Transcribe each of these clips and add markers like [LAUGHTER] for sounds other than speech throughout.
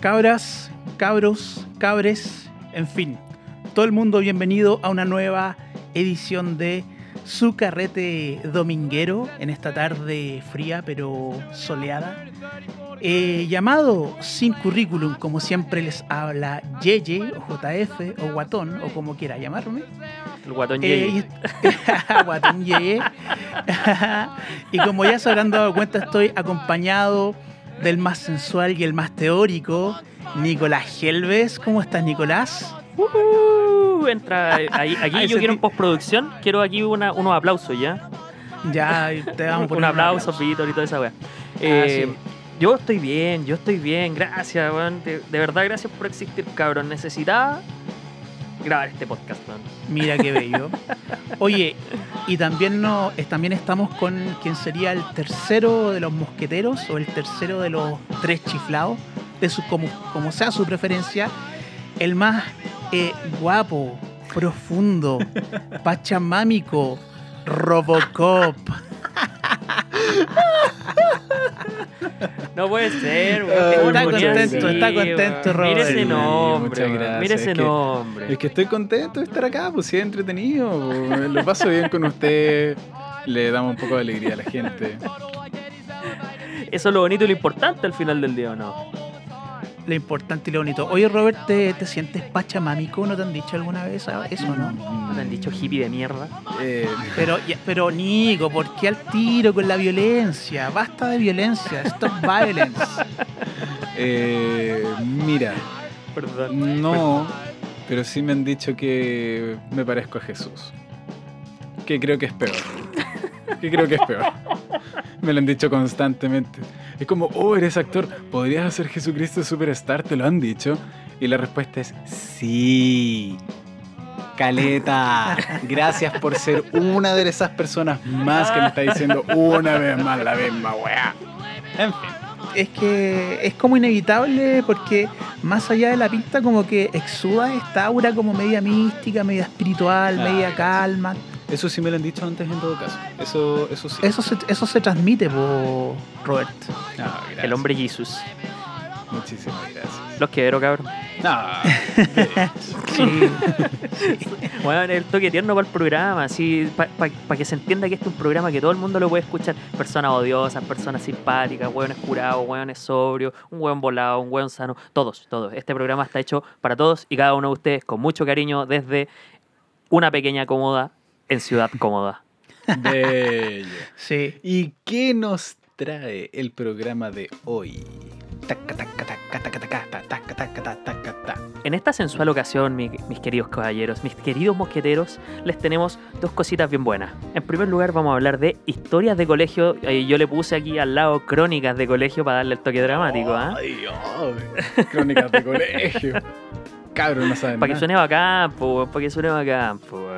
Cabras, cabros, cabres, en fin. Todo el mundo bienvenido a una nueva edición de Su Carrete Dominguero en esta tarde fría pero soleada. Eh, llamado Sin Currículum, como siempre les habla Yeye o JF o Guatón o como quiera llamarme. El guatón Eh, Jay. y- [LAUGHS] Guatón Yeye. [LAUGHS] y como ya se habrán dado cuenta, estoy acompañado del más sensual y el más teórico, Nicolás Helves. ¿Cómo estás, Nicolás? Uh, entra ahí, [LAUGHS] aquí yo quiero en postproducción, quiero aquí una- unos aplausos ya. Ya te vamos a poner un aplauso, Víctor y toda esa weá. Eh, sí. Yo estoy bien, yo estoy bien, gracias, weón. De, de verdad, gracias por existir, cabrón. Necesitaba grabar este podcast, weón. Mira qué bello. Oye, y también, no, también estamos con quien sería el tercero de los mosqueteros o el tercero de los tres chiflados, de su, como, como sea su preferencia, el más eh, guapo, profundo, [LAUGHS] pachamámico, Robocop. [LAUGHS] [LAUGHS] No puede ser, qué está contento, sí, está contento, weón. Mira ese Robert. nombre, gracias. Mira ese Es que- nombre. Es que estoy contento de estar acá, pues sí, es entretenido. pues, Lo paso bien con usted. Le damos un poco de alegría a la gente. Eso es lo bonito y lo importante al final del día, ¿o no? Lo importante y lo bonito. Oye, Robert, ¿te, te sientes pachamámico? ¿No te han dicho alguna vez eso, no? ¿No te han dicho hippie de mierda? Eh, Pero, pero Nico, ¿por qué al tiro con la violencia? Basta de violencia, stop violence. eh, mira, Perdón. no, pero sí me han dicho que me parezco a Jesús. Que creo que es peor. Que creo que es peor. Me lo han dicho constantemente. Es como, oh, eres actor, ¿podrías hacer Jesucristo Superstar? ¿Te lo han dicho? Y la respuesta es sí. Caleta, gracias por ser una de esas personas más que me está diciendo una vez más la misma weá. En fin. Es que es como inevitable porque más allá de la pinta como que exuda esta aura como media mística, media espiritual, media calma. Eso sí me lo han dicho antes en todo caso. Eso, eso sí. Eso se, eso se transmite, po, Robert. Ah. El hombre Jesus. Muchísimas gracias. Los quiero, cabrón. No, Sí. [LAUGHS] Bueno, el toque tierno para el programa, así, para que se entienda que este es un programa que todo el mundo lo puede escuchar. Personas odiosas, personas simpáticas, hueones curados, hueones sobrios, un hueón volado, un hueón sano, todos, todos. Este programa está hecho para todos y cada uno de ustedes con mucho cariño desde una pequeña cómoda en Ciudad Cómoda. Bello. [LAUGHS] Sí. ¿Y qué nos trae el programa de hoy? En esta sensual ocasión, mis, queridos caballeros, mis queridos mosqueteros, les tenemos dos cositas bien buenas. En primer lugar, vamos a hablar de historias de colegio. Eh, yo le puse aquí al lado crónicas de colegio para darle el toque dramático. ¿eh? Ay, ay, crónicas de colegio. [LAUGHS] Cabros, no saben Para que suene bacán, para que suene bacán, po.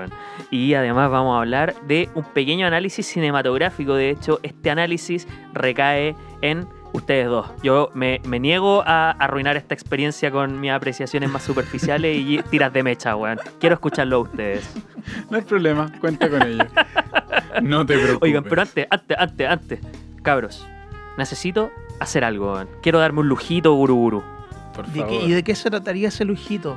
Y además vamos a hablar de un pequeño análisis cinematográfico. De hecho, este análisis recae en ustedes dos. Yo me, me niego a arruinar esta experiencia con mis apreciaciones más superficiales y [LAUGHS] tiras de mecha, weón. Quiero escucharlo a ustedes. No hay problema, cuenta con ello. No te preocupes. Oigan, pero antes, antes, antes, antes. Cabros, necesito hacer algo, weón. Quiero darme un lujito, guru guru. Por ¿De favor. qué- ¿Y de qué se trataría ese lujito?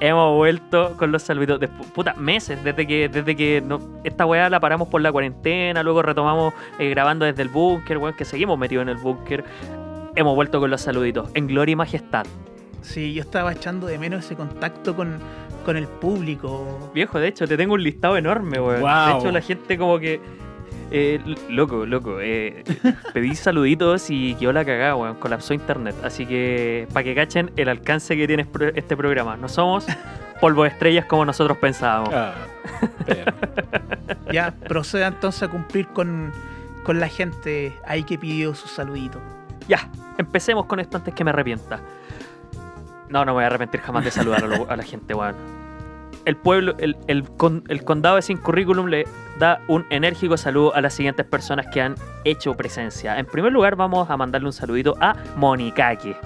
Hemos vuelto con los saluditos. de puta, meses desde que, desde que no- esta weá la paramos por la cuarentena, luego retomamos eh, grabando desde el búnker, weón, que seguimos metidos en el búnker. Hemos vuelto con los saluditos. En gloria y majestad. Sí, yo estaba echando de menos ese contacto con, con el público. Viejo, de hecho, te tengo un listado enorme, weón. Guau. De hecho, la gente como que. Eh, loco, loco. eh, pedí saluditos y quedó la cagada, weón. Colapsó internet. Así que, para que cachen el alcance que tiene este programa. No somos polvo de estrellas como nosotros pensábamos. Ah, pero, [LAUGHS] Ya, proceda entonces a cumplir con, con la gente ahí que pidió su saludito. Ya, empecemos con esto antes que me arrepienta. No, no me voy a arrepentir jamás de saludar a, lo- a la gente, weón. El pueblo, el, el con- el condado de Sin Currículum le da un enérgico saludo a las siguientes personas que han hecho presencia. En primer lugar, vamos a mandarle un saludito a Monikake.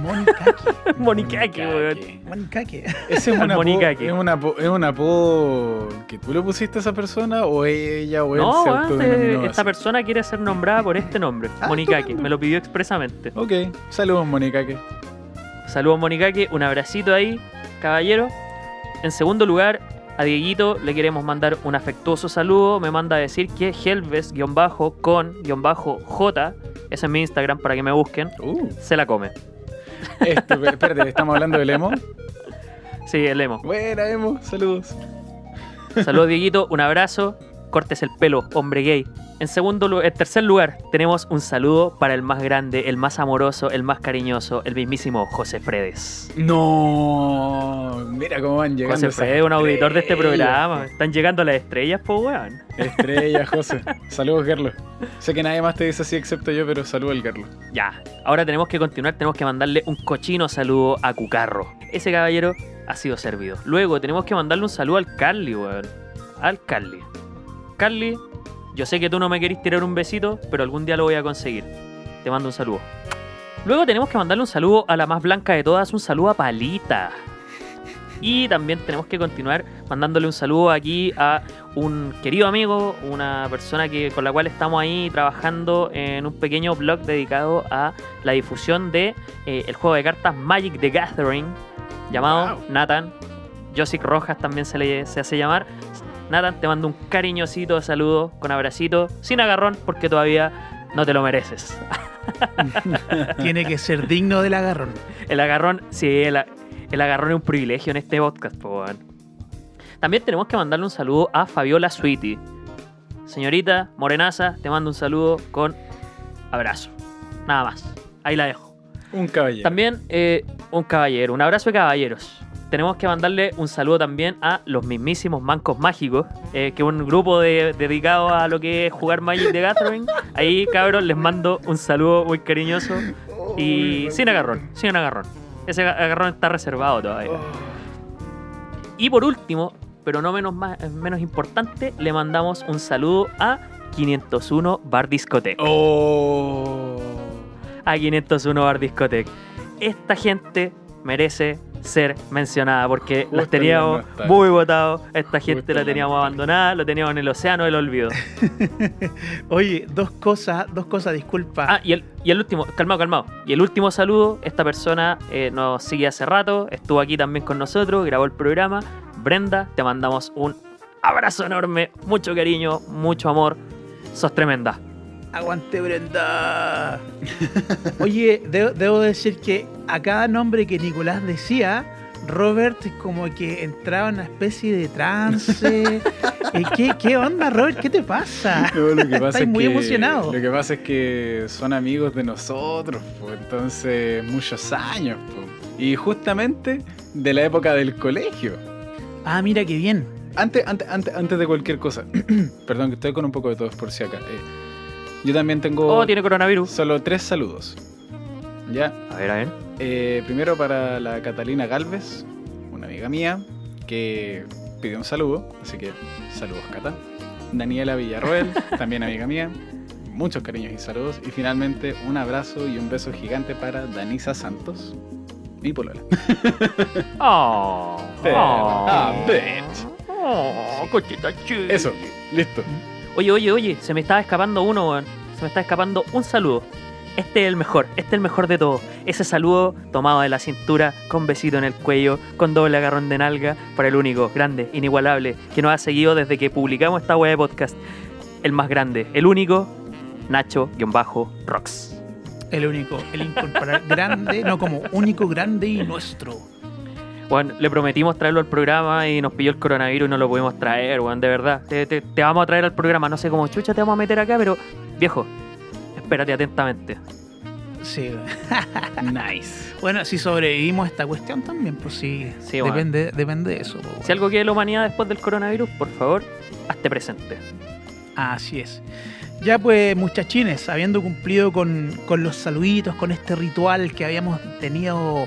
Monikaki. Monikaki, [LAUGHS] weón. Monikaki. ¿Ese es un, [LAUGHS] apodo, Monikaki. es, un apo- es un apodo que tú le pusiste a esa persona o ella o él No, se autodenominó esta así? persona quiere ser nombrada por este nombre, Ah. Me lo pidió expresamente. Ok, saludos Monikaki. Saludos, Monikaki. Un abracito ahí, caballero. En segundo lugar, a Dieguito le queremos mandar un afectuoso saludo. Me manda a decir que Helves-con-j, ese es mi Instagram para que me busquen, Uh, se la come. esto, espérate, ¿estamos hablando del emo? Sí, el emo. Buena emo, saludos. Saludos, Dieguito. Un abrazo. Cortes el pelo, hombre gay. En segundo en tercer lugar, tenemos un saludo para el más grande, el más amoroso, el más cariñoso, el mismísimo José Fredes. No, mira cómo van llegando. José Fredes, un auditor de este estrellas, programa. Están llegando las estrellas, po, weón. po. Estrella, [LAUGHS] José. Saludos, Gerlo. Sé que nadie más te dice así excepto yo, pero saludo al Gerlo. Ya, ahora tenemos que continuar, tenemos que mandarle un cochino saludo a Cucarro. Ese caballero ha sido servido. Luego tenemos que mandarle un saludo al Carly, weón. Al Carly. Carly, yo sé que tú no me querís tirar un besito, pero algún día lo voy a conseguir. Te mando un saludo. Luego tenemos que mandarle un saludo a la más blanca de todas, un saludo a Palita. Y también tenemos que continuar mandándole un saludo aquí a un querido amigo, una persona que, con la cual estamos ahí trabajando en un pequeño blog dedicado a la difusión de eh, el juego de cartas Magic the Gathering, llamado Wow. Nathan. Josic Rojas también se le se hace llamar. Nathan, te mando un cariñosito saludo con abracito, sin agarrón, porque todavía no te lo mereces. [LAUGHS] Tiene que ser digno del agarrón. El agarrón, sí, el, el agarrón es un privilegio en este podcast, po, weón. También tenemos que mandarle un saludo a Fabiola Sweetie. Señorita Morenaza, te mando un saludo con abrazo. Nada más. Ahí la dejo. Un caballero. También eh, un caballero, un abrazo de caballeros. Tenemos que mandarle un saludo también a los mismísimos Mancos Mágicos, eh, que es un grupo de- dedicado a lo que es jugar Magic the Gathering. Ahí, cabros, les mando un saludo muy cariñoso y sin agarrón, sin agarrón. Ese agarrón está reservado todavía. Y por último, pero no menos, más, menos importante, le mandamos un saludo a 501 Bar Discoteca Oh. a 501 Bar Discotec. Esta gente merece ser mencionada porque Justo las teníamos nostalgia. muy votados. Esta gente Justo la en la teníamos abandonada, lo teníamos en el océano del olvido. [LAUGHS] Oye, dos cosas, dos cosas, disculpa. Ah, y el, y el último, calmado, calmado. Y el último saludo, esta persona eh, nos sigue hace rato, estuvo aquí también con nosotros, grabó el programa. Brenda, te mandamos un abrazo enorme, mucho cariño, mucho amor. Sos tremenda. Aguante Brenda. [LAUGHS] Oye, de- debo decir que a cada nombre que Nicolás decía, Robert como que entraba en una especie de trance. [LAUGHS] Eh, ¿qué, qué onda, Robert? ¿Qué te pasa? [LAUGHS] No, lo que pasa Estás es muy que, emocionado. Lo que pasa es que son amigos de nosotros, po, entonces muchos años. po. Y justamente de la época del colegio. Ah, mira qué bien. Antes, antes, antes, antes de cualquier cosa, [CLEARS THROAT] perdón que estoy con un poco de tos por si acá. eh, yo también tengo Oh, tiene coronavirus. solo tres saludos. Ya, A ver, a ver. Eh, primero para la Catalina Galvez, una amiga mía, que pidió un saludo, así que saludos Cata. Daniela Villarroel, [LAUGHS] también amiga mía, muchos cariños y saludos. Y finalmente un abrazo y un beso gigante para Danisa Santos, mi polola. [LAUGHS] Oh, Pero- oh, ah, bitch. oh, cochita. Eso, listo. Oye, oye, oye, se me estaba escapando uno, weón. Me está escapando un saludo. Este es el mejor, este es el mejor de todos. Ese saludo tomado de la cintura, con besito en el cuello, con doble agarrón de nalga, para el único, grande, inigualable, que nos ha seguido desde que publicamos esta web de podcast. El más grande, el único, Nacho-Rocks. El único, el incorporar [LAUGHS] grande, no como único, grande y nuestro. Bueno, le prometimos traerlo al programa y nos pilló el coronavirus y no lo pudimos traer, weón, de verdad. Te, te- te vamos a traer al programa, no sé cómo chucha te vamos a meter acá, pero viejo, espérate atentamente. Sí. [LAUGHS] Nice. Bueno, si sobrevivimos a esta cuestión también, pues sí. Sí, bueno. depende, depende de eso. pues, Si algo quiere la humanidad después del coronavirus, por favor, hazte presente. Así es. Ya pues, muchachines, habiendo cumplido con, con los saluditos, con este ritual que habíamos tenido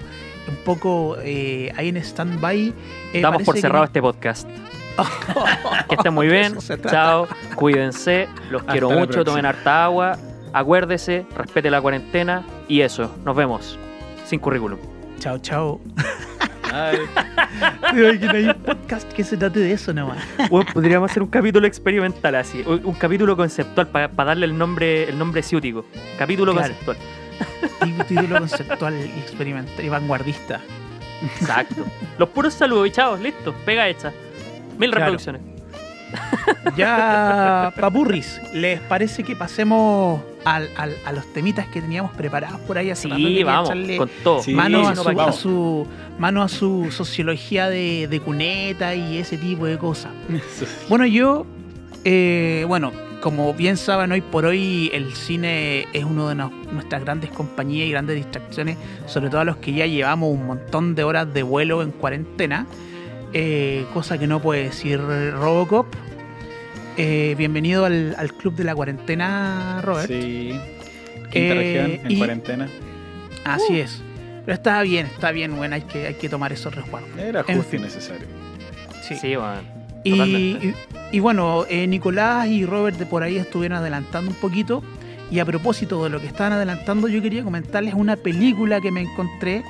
un poco eh, ahí en stand-by. eh, Damos por que cerrado este podcast. [LAUGHS] Que estén muy bien. Chao. Cuídense. Los Hasta quiero mucho. Tomen harta agua. Acuérdese. Respete la cuarentena. Y eso. Nos vemos. sin currículum. Chao, chao. [LAUGHS] Hay un podcast que se trate de eso nomás. Weón, podríamos hacer un capítulo experimental así, un capítulo conceptual para darle el nombre el nombre ciútico. Capítulo Claro. conceptual. Tí- Título conceptual y experimental y vanguardista. Exacto. Los puros saludos y chavos, listo, pega hecha. Mil Claro. reproducciones. [LAUGHS] Ya, papurris, ¿les parece que pasemos al- al- a los temitas que teníamos preparados por ahí? Hace rato Sí, vamos, echarle con todo. Sí, mano, a no, su, a, su, mano a su sociología de, de cuneta y ese tipo de cosas. Bueno, yo, eh, bueno, como bien saben, hoy por hoy el cine es una de nos- nuestras grandes compañías y grandes distracciones, sobre todo a los que ya llevamos un montón de horas de vuelo en cuarentena, eh, cosa que no puede decir Robocop. Eh, bienvenido al, al club de la cuarentena, Robert. Sí. Quinta Eh, región en y- cuarentena. Así es. Pero está bien, está bien, bueno, hay que, hay que tomar esos resguardos. Era en justo y necesario. Sí. Sí. Y, Totalmente. y- y bueno, eh, Nicolás y Robert de por ahí estuvieron adelantando un poquito. Y a propósito de lo que estaban adelantando, yo quería comentarles una película que me encontré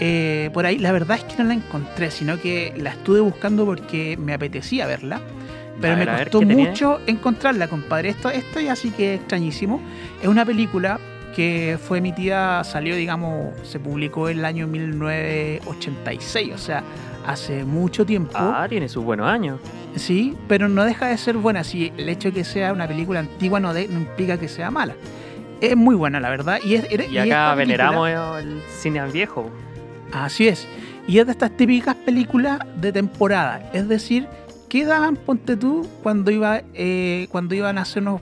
eh, por ahí. La verdad es que no la encontré, sino que la estuve buscando porque me apetecía verla. Pero ver, me ver, costó mucho encontrarla, compadre. Esto, esto ya sí que es extrañísimo. Es una película que fue emitida, salió, digamos, se publicó en el año 1986, o sea, hace mucho tiempo. Ah, tiene sus buenos años. Sí, pero no deja de ser buena. Si el hecho de que sea una película antigua no, de- no implica que sea mala. Es muy buena, la verdad. Y, es, Y y acá veneramos el cine viejo. Así es. Y es de estas típicas películas de temporada. Es decir, ¿qué daban, ponte tú, cuando, iba, eh, cuando iban a hacer unos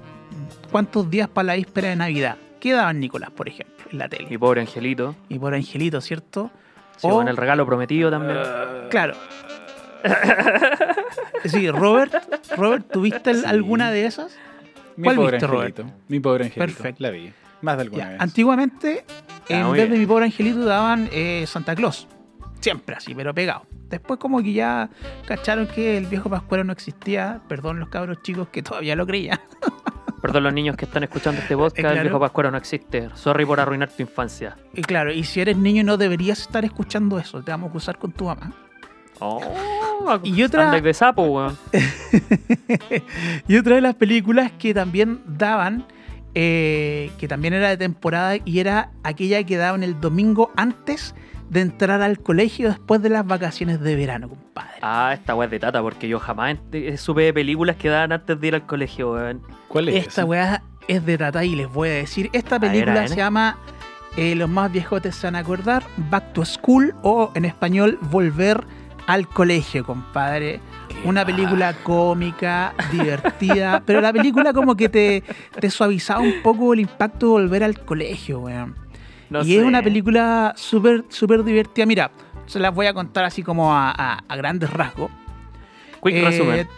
cuantos días para la víspera de Navidad? ¿Qué daban Nicolás, por ejemplo, en la tele? Mi pobre angelito. Y por Angelito, ¿cierto? Sí, O- con el regalo prometido también. [LAUGHS] Claro. Sí, Robert, Robert, ¿tuviste Sí. alguna de esas? Mi ¿Cuál pobre viste, Robert? angelito. Mi pobre angelito. Perfecto. La vi. Más de alguna Ya, vez. antiguamente, Ah, en vez bien. de mi pobre angelito, daban eh, Santa Claus. Siempre así, pero pegado. Después como que ya cacharon que el viejo Pascuero no existía. Perdón los cabros chicos que todavía lo creían. [LAUGHS] Perdón los niños que están escuchando este podcast, Eh, claro. el viejo Pascuero no existe. Sorry por arruinar tu infancia. Y claro, y si eres niño no deberías estar escuchando eso. Te vamos a acusar con tu mamá. Oh, [LAUGHS] Y otra- de sapo, weón. [LAUGHS] y otra de las películas que también daban, eh, que también era de temporada, y era aquella que daban el domingo antes de entrar al colegio después de las vacaciones de verano, compadre. Ah, esta weá es de tata, porque yo jamás ent- supe de películas que daban antes de ir al colegio, weón. ¿Cuál es? Esta weá es de Tata y les voy a decir. Esta película ver. se llama eh, Los más viejotes se van a acordar, Back to School o en español Volver al colegio, compadre. Una película cómica, divertida, [LAUGHS] pero la película como que te, te suavizaba un poco el impacto de volver al colegio, weón. No y es una película súper, súper divertida. Mira, se las voy a contar así como a, a- a grandes rasgos. Quick Eh, resumen.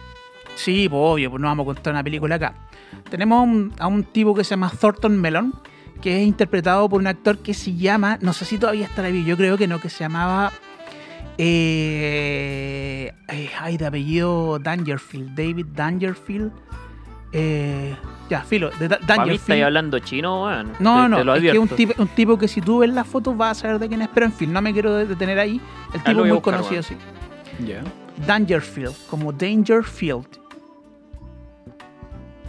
Sí, pues obvio, pues no vamos a contar una película acá. Tenemos a un, a un tipo que se llama Thornton Melon, que es interpretado por un actor que se llama, no sé si todavía estará vivo, yo creo que no, que se llamaba, eh, eh, ay, de apellido Dangerfield, David Dangerfield. Eh, ya, filo, de Da- mí estáis Dangerfield. hablando chino, weón. No, Te- no, te lo es que es un tipo, un tipo que si tú ves las fotos vas a saber de quién es, pero en fin, no me quiero detener ahí. El Ah, tipo a muy buscar, conocido, sí. Ya. Dangerfield, como Dangerfield.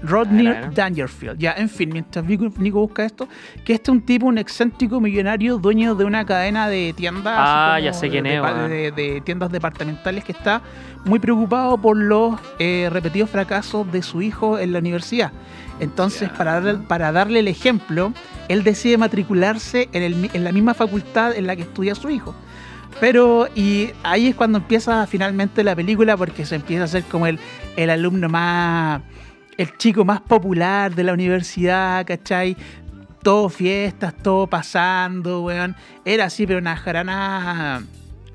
Rodney. Dangerfield. Ya, en fin, mientras Nico, busca esto, que este es un tipo, un excéntrico millonario, dueño de una cadena de tiendas. Ah, ya sé quién de, es, de- weón. de- de tiendas departamentales que está muy preocupado por los eh, repetidos fracasos de su hijo en la universidad. Entonces, para, darle, para darle el ejemplo, él decide matricularse en, el mi- en la misma facultad en la que estudia su hijo. Pero, y ahí es cuando empieza finalmente la película, porque se empieza a hacer como el, el alumno más, el chico más popular de la universidad, ¿cachai? Todo fiestas, todo pasando, weón. Era así, pero una jarana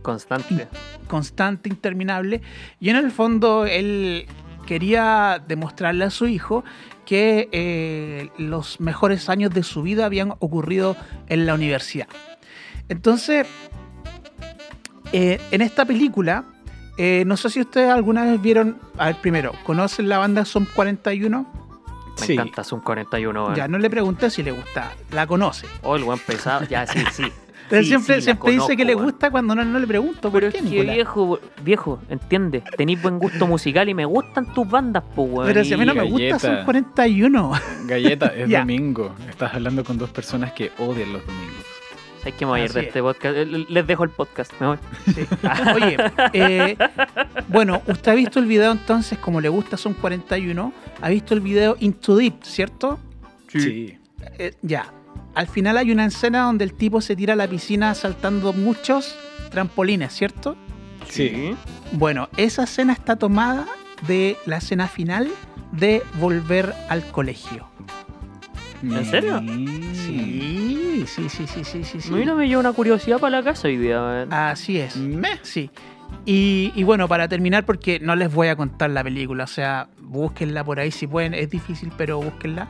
Constante. constante, interminable. Y en el fondo él quería demostrarle a su hijo que eh, los mejores años de su vida habían ocurrido en la universidad. Entonces, eh, en esta película, eh, no sé si ustedes alguna vez vieron, a ver, primero, ¿conocen la banda Son 41? Me Sí. encanta Zoom 41, weón. Ya no le pregunté si le gusta, la conoce. Oh, el buen pesado. Ya, sí, sí. [LAUGHS] Pero Sí, siempre sí, siempre dice que le gusta cuando no, no le pregunto. ¿Por Pero qué, es que viejo, viejo, entiende, tenéis buen gusto musical y me gustan tus bandas, po, weón. Pero si a mí no me y- gusta, Galleta. son 41. Galleta, es [LAUGHS] domingo. Estás hablando con dos personas que odian los domingos. ¿Sabes que me voy a ir Así de es. este podcast? Eh, Les dejo el podcast, me voy. Sí. Oye, eh, bueno, usted ha visto el video entonces, como le gusta, son 41. Ha visto el video Into Deep, ¿cierto? Sí. Eh, ya. Al final hay una escena donde el tipo se tira a la piscina saltando muchos trampolines, ¿cierto? Sí. Bueno, esa escena está tomada de la escena final de Volver al Colegio. ¿En serio? Mm. Sí, sí, sí, sí, sí, sí. sí. Mira, me llevo una curiosidad para la casa hoy día. Así es. Meh. Sí. Y, y bueno, para terminar, porque no les voy a contar la película, o sea, búsquenla por ahí si pueden, es difícil, pero búsquenla.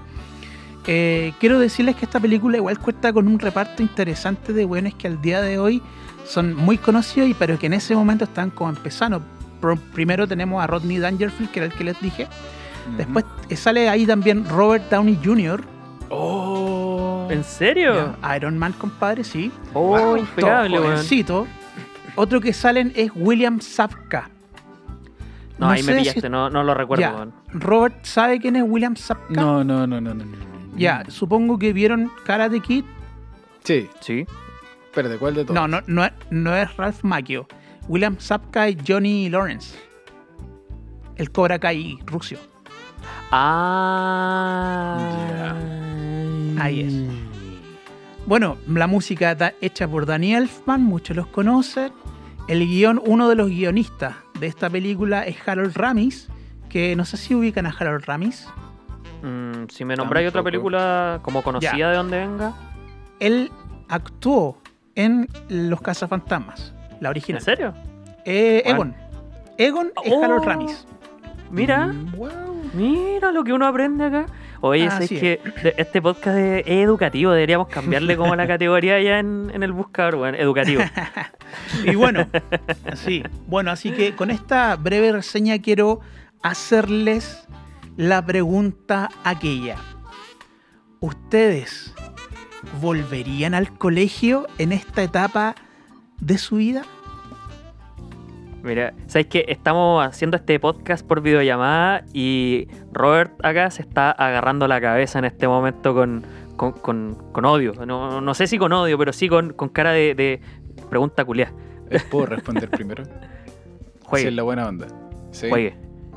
Eh, quiero decirles que esta película igual cuenta con un reparto interesante de buenos que al día de hoy son muy conocidos, y pero que en ese momento están como empezando. Primero tenemos a Rodney Dangerfield, que era el que les dije. Después eh, sale ahí también Robert Downey Jr., Oh. ¿En serio? Iron Man, compadre, sí. Oh, impecable, jovencito. Otro que salen es William Sapka. No, ahí me sé si- pillaste, no, no lo recuerdo. Robert, ¿sabe quién es William Sapka? No, no, no, no, no. no. Ya, supongo que vieron Karate Kid. Sí, Sí. espérate, ¿cuál de todos? No, no, no, es- no es Ralph Macchio. William Sapka y Johnny Lawrence. El Cobra Kai ruso. Ah. Ahí es. Bueno, la música está hecha por Danny Elfman, muchos los conocen. El guion, uno de los guionistas de esta película es Harold Ramis, que no sé si ubican a Harold Ramis. Mm, si me nombráis otra película como conocida Ya. de donde venga. Él actuó en Los Cazafantasmas, la original. ¿En serio? Eh. Egon. Egon es Oh. Harold Ramis. Mira, Mm, wow. mira lo que uno aprende acá. Oye, Así es que este podcast es educativo, deberíamos cambiarle como la [LAUGHS] categoría ya en, en el buscador, weón. Educativo. Y bueno, sí. Bueno, así que con esta breve reseña quiero hacerles la pregunta aquella. ¿Ustedes volverían al colegio en esta etapa de su vida? Mira, ¿sabes qué? Estamos haciendo este podcast por videollamada y Robert acá se está agarrando la cabeza en este momento con, con, con- con odio. No, no sé si con odio, pero sí con, con cara de, de pregunta culiá. Eh, ¿Puedo responder primero? [LAUGHS] Juegue, Sí, es la buena onda. Sí. juegue.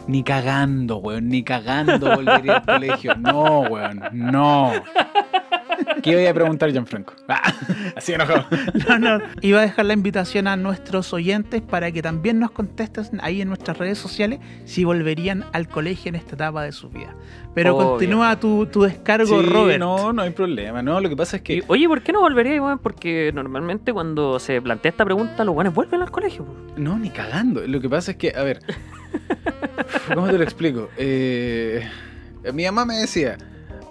Ni cagando, weón, ni cagando volvería al colegio. No, weón, no. [LAUGHS] ¿Qué voy a preguntar, Gianfranco? [LAUGHS] Ah, así enojado. [LAUGHS] No, no. Iba a dejar la invitación a nuestros oyentes para que también nos contesten ahí en nuestras redes sociales si volverían al colegio en esta etapa de su vida. Pero Obvio. continúa tu, tu descargo, Sí, Robert. no, no hay problema. No, lo que pasa es que Y, oye, ¿por qué no volvería, weón? Porque normalmente cuando se plantea esta pregunta, los buenos vuelven al colegio. No, ni cagando. Lo que pasa es que, a ver, ¿cómo te lo explico? Eh, mi mamá me decía,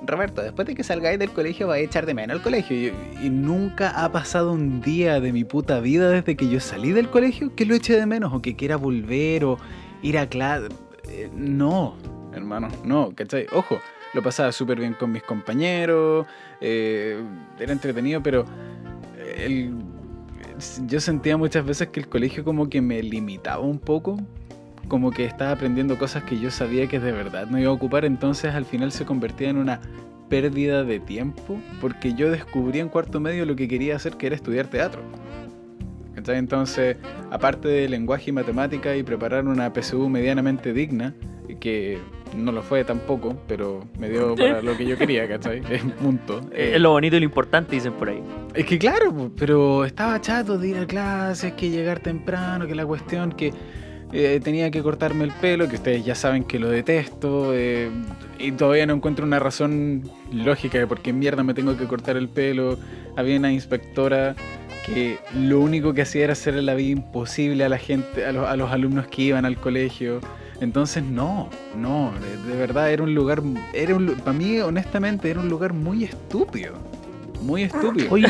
Roberto, después de que salgáis del colegio vais a echar de menos el colegio. Y, nunca ha pasado un día de mi puta vida desde que yo salí del colegio que lo eche de menos o que quiera volver o ir a clase. Eh, no, hermano, no, ¿cachai? Ojo, lo pasaba súper bien con mis compañeros, eh, era entretenido, pero yo sentía muchas veces que el colegio como que me limitaba un poco, como que estaba aprendiendo cosas que yo sabía que de verdad no iba a ocupar, entonces al final se convertía en una pérdida de tiempo, porque yo descubrí en cuarto medio lo que quería hacer, que era estudiar teatro. Entonces, aparte de lenguaje y matemática y preparar una PSU medianamente digna, que no lo fue tampoco, pero me dio [LAUGHS] para lo que yo quería, ¿cachai? [LAUGHS] Punto. Eh, Es lo bonito y lo importante, dicen por ahí. es que claro, pero estaba chato de ir a clases, que llegar temprano, que la cuestión que eh, tenía que cortarme el pelo, que ustedes ya saben que lo detesto, eh, y todavía no encuentro una razón lógica de por qué mierda me tengo que cortar el pelo. Había una inspectora que lo único que hacía era hacerle la vida imposible a la gente, a los, a los alumnos que iban al colegio. Entonces no, no, de, verdad era un lugar, era un, para mí honestamente era un lugar muy estúpido, muy estúpido. Oye,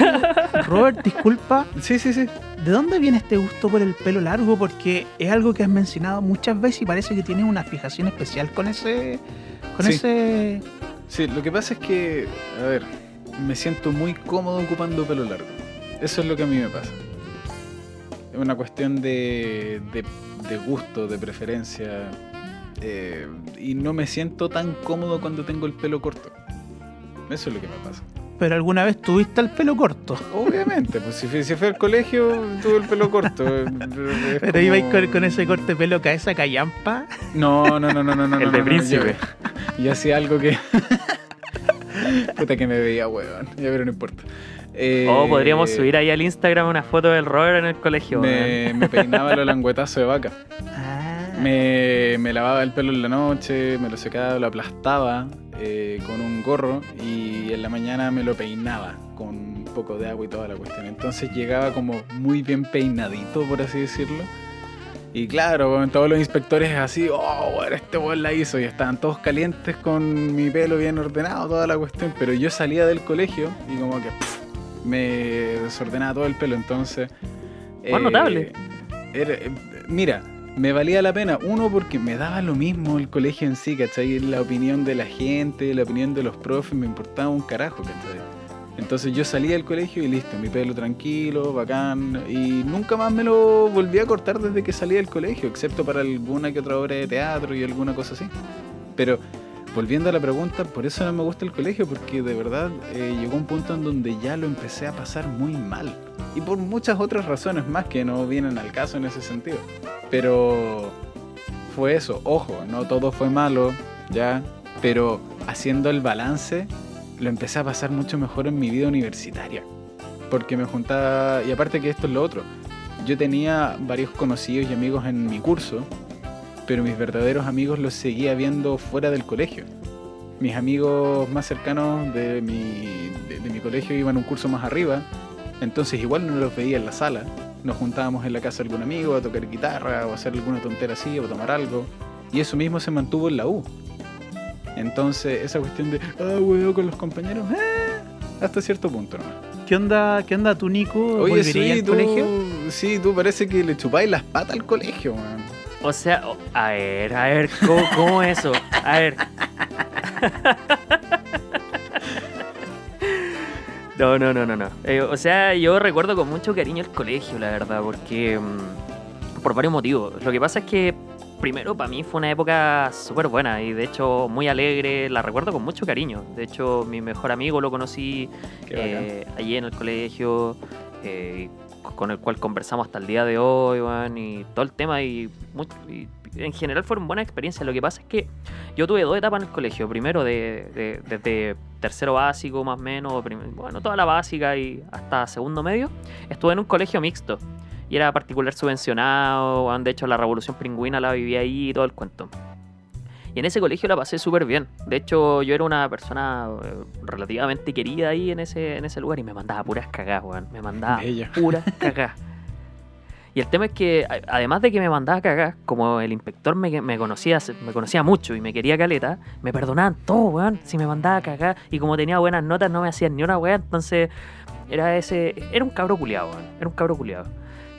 Robert, disculpa, Sí, sí, sí. ¿de dónde viene este gusto por el pelo largo? Porque es algo que has mencionado muchas veces y parece que tienes una fijación especial con ese. Con Sí. ese. Sí, lo que pasa es que, a ver, me siento muy cómodo ocupando pelo largo. Eso es lo que a mí me pasa. Es una cuestión de, de, de gusto, de preferencia. eh, y no me siento tan cómodo cuando tengo el pelo corto. Eso es lo que me pasa. Pero alguna vez tuviste el pelo corto. Obviamente, pues si fui, si fui al colegio, tuve el pelo corto. [LAUGHS] Es Pero como- ibais con, con ese corte de pelo cabeza callampa. No, no, no, no, no, no. [LAUGHS] El no, de no, príncipe. Yo, yo hacía algo que. [LAUGHS] Puta que me veía, weón. Ya, pero no importa. Eh, O Oh, podríamos subir ahí al Instagram una foto del Robert en el colegio. Me, weón. me peinaba los languetazos de vaca. Ah. Me, me lavaba el pelo en la noche, me lo secaba, lo aplastaba eh, con un gorro y en la mañana me lo peinaba con un poco de agua y toda la cuestión. Entonces llegaba como muy bien peinadito, por así decirlo. Y claro, con todos los inspectores así, oh, bueno, este weón la hizo. Y estaban todos calientes con mi pelo bien ordenado, toda la cuestión. Pero yo salía del colegio y como que pff, me desordenaba todo el pelo. Entonces... Buen notable. era- eh, mira, me valía la pena. Uno, porque me daba lo mismo el colegio en sí, ¿cachai? La opinión de la gente, la opinión de los profes, me importaba un carajo, ¿cachai? Entonces yo salía del colegio y listo, mi pelo tranquilo, bacán. Y nunca más me lo volví a cortar desde que salí del colegio, excepto para alguna que otra obra de teatro y alguna cosa así. Pero volviendo a la pregunta, por eso no me gusta el colegio, porque de verdad eh, llegó un punto en donde ya lo empecé a pasar muy mal. Y por muchas otras razones más que no vienen al caso en ese sentido. Pero fue eso, ojo, no todo fue malo, ya, pero haciendo el balance, lo empecé a pasar mucho mejor en mi vida universitaria. Porque me juntaba, y aparte que esto es lo otro, yo tenía varios conocidos y amigos en mi curso, pero mis verdaderos amigos los seguía viendo fuera del colegio. Mis amigos más cercanos de mi, de, de mi colegio iban un curso más arriba, entonces igual no los veía en la sala. Nos juntábamos en la casa de algún amigo a tocar guitarra o a hacer alguna tontera así o tomar algo. Y eso mismo se mantuvo en la U. Entonces esa cuestión de, ah, weón, con los compañeros, eh, hasta cierto punto nomás. ¿Qué onda, qué onda tú, Nico? Oye, ¿Volverías sí, al tú, colegio? sí, tú parece que le chupáis las patas al colegio, man. O sea, a ver, a ver, ¿cómo, cómo eso? A ver. No, no, no, no, no. Eh, o sea, yo recuerdo con mucho cariño el colegio, la verdad, porque... mm, por varios motivos. Lo que pasa es que, primero, para mí fue una época súper buena y de hecho muy alegre. La recuerdo con mucho cariño. De hecho, mi mejor amigo lo conocí eh, allí en el colegio, eh, con el cual conversamos hasta el día de hoy, weón, y todo el tema, y, en general fueron buenas experiencias. Lo que pasa es que yo tuve dos etapas en el colegio. Primero, de, de- desde tercero básico, más o menos, bueno, toda la básica y hasta segundo medio, estuve en un colegio mixto. Y era particular subvencionado, weón, de hecho la revolución pingüina la viví ahí y todo el cuento. Y en ese colegio la pasé súper bien. De hecho, yo era una persona eh, relativamente querida ahí en ese, en ese lugar y me mandaba puras cagadas, weón. Me mandaba puras [LAUGHS] cagadas. Y el tema es que, además de que me mandaba cagadas, como el inspector me, me conocía me conocía mucho y me quería caleta, me perdonaban todo, weón. Si me mandaba cagadas y como tenía buenas notas, no me hacían ni una weá. Entonces, era ese. Era un cabro culiado, weón. Era un cabro culiado.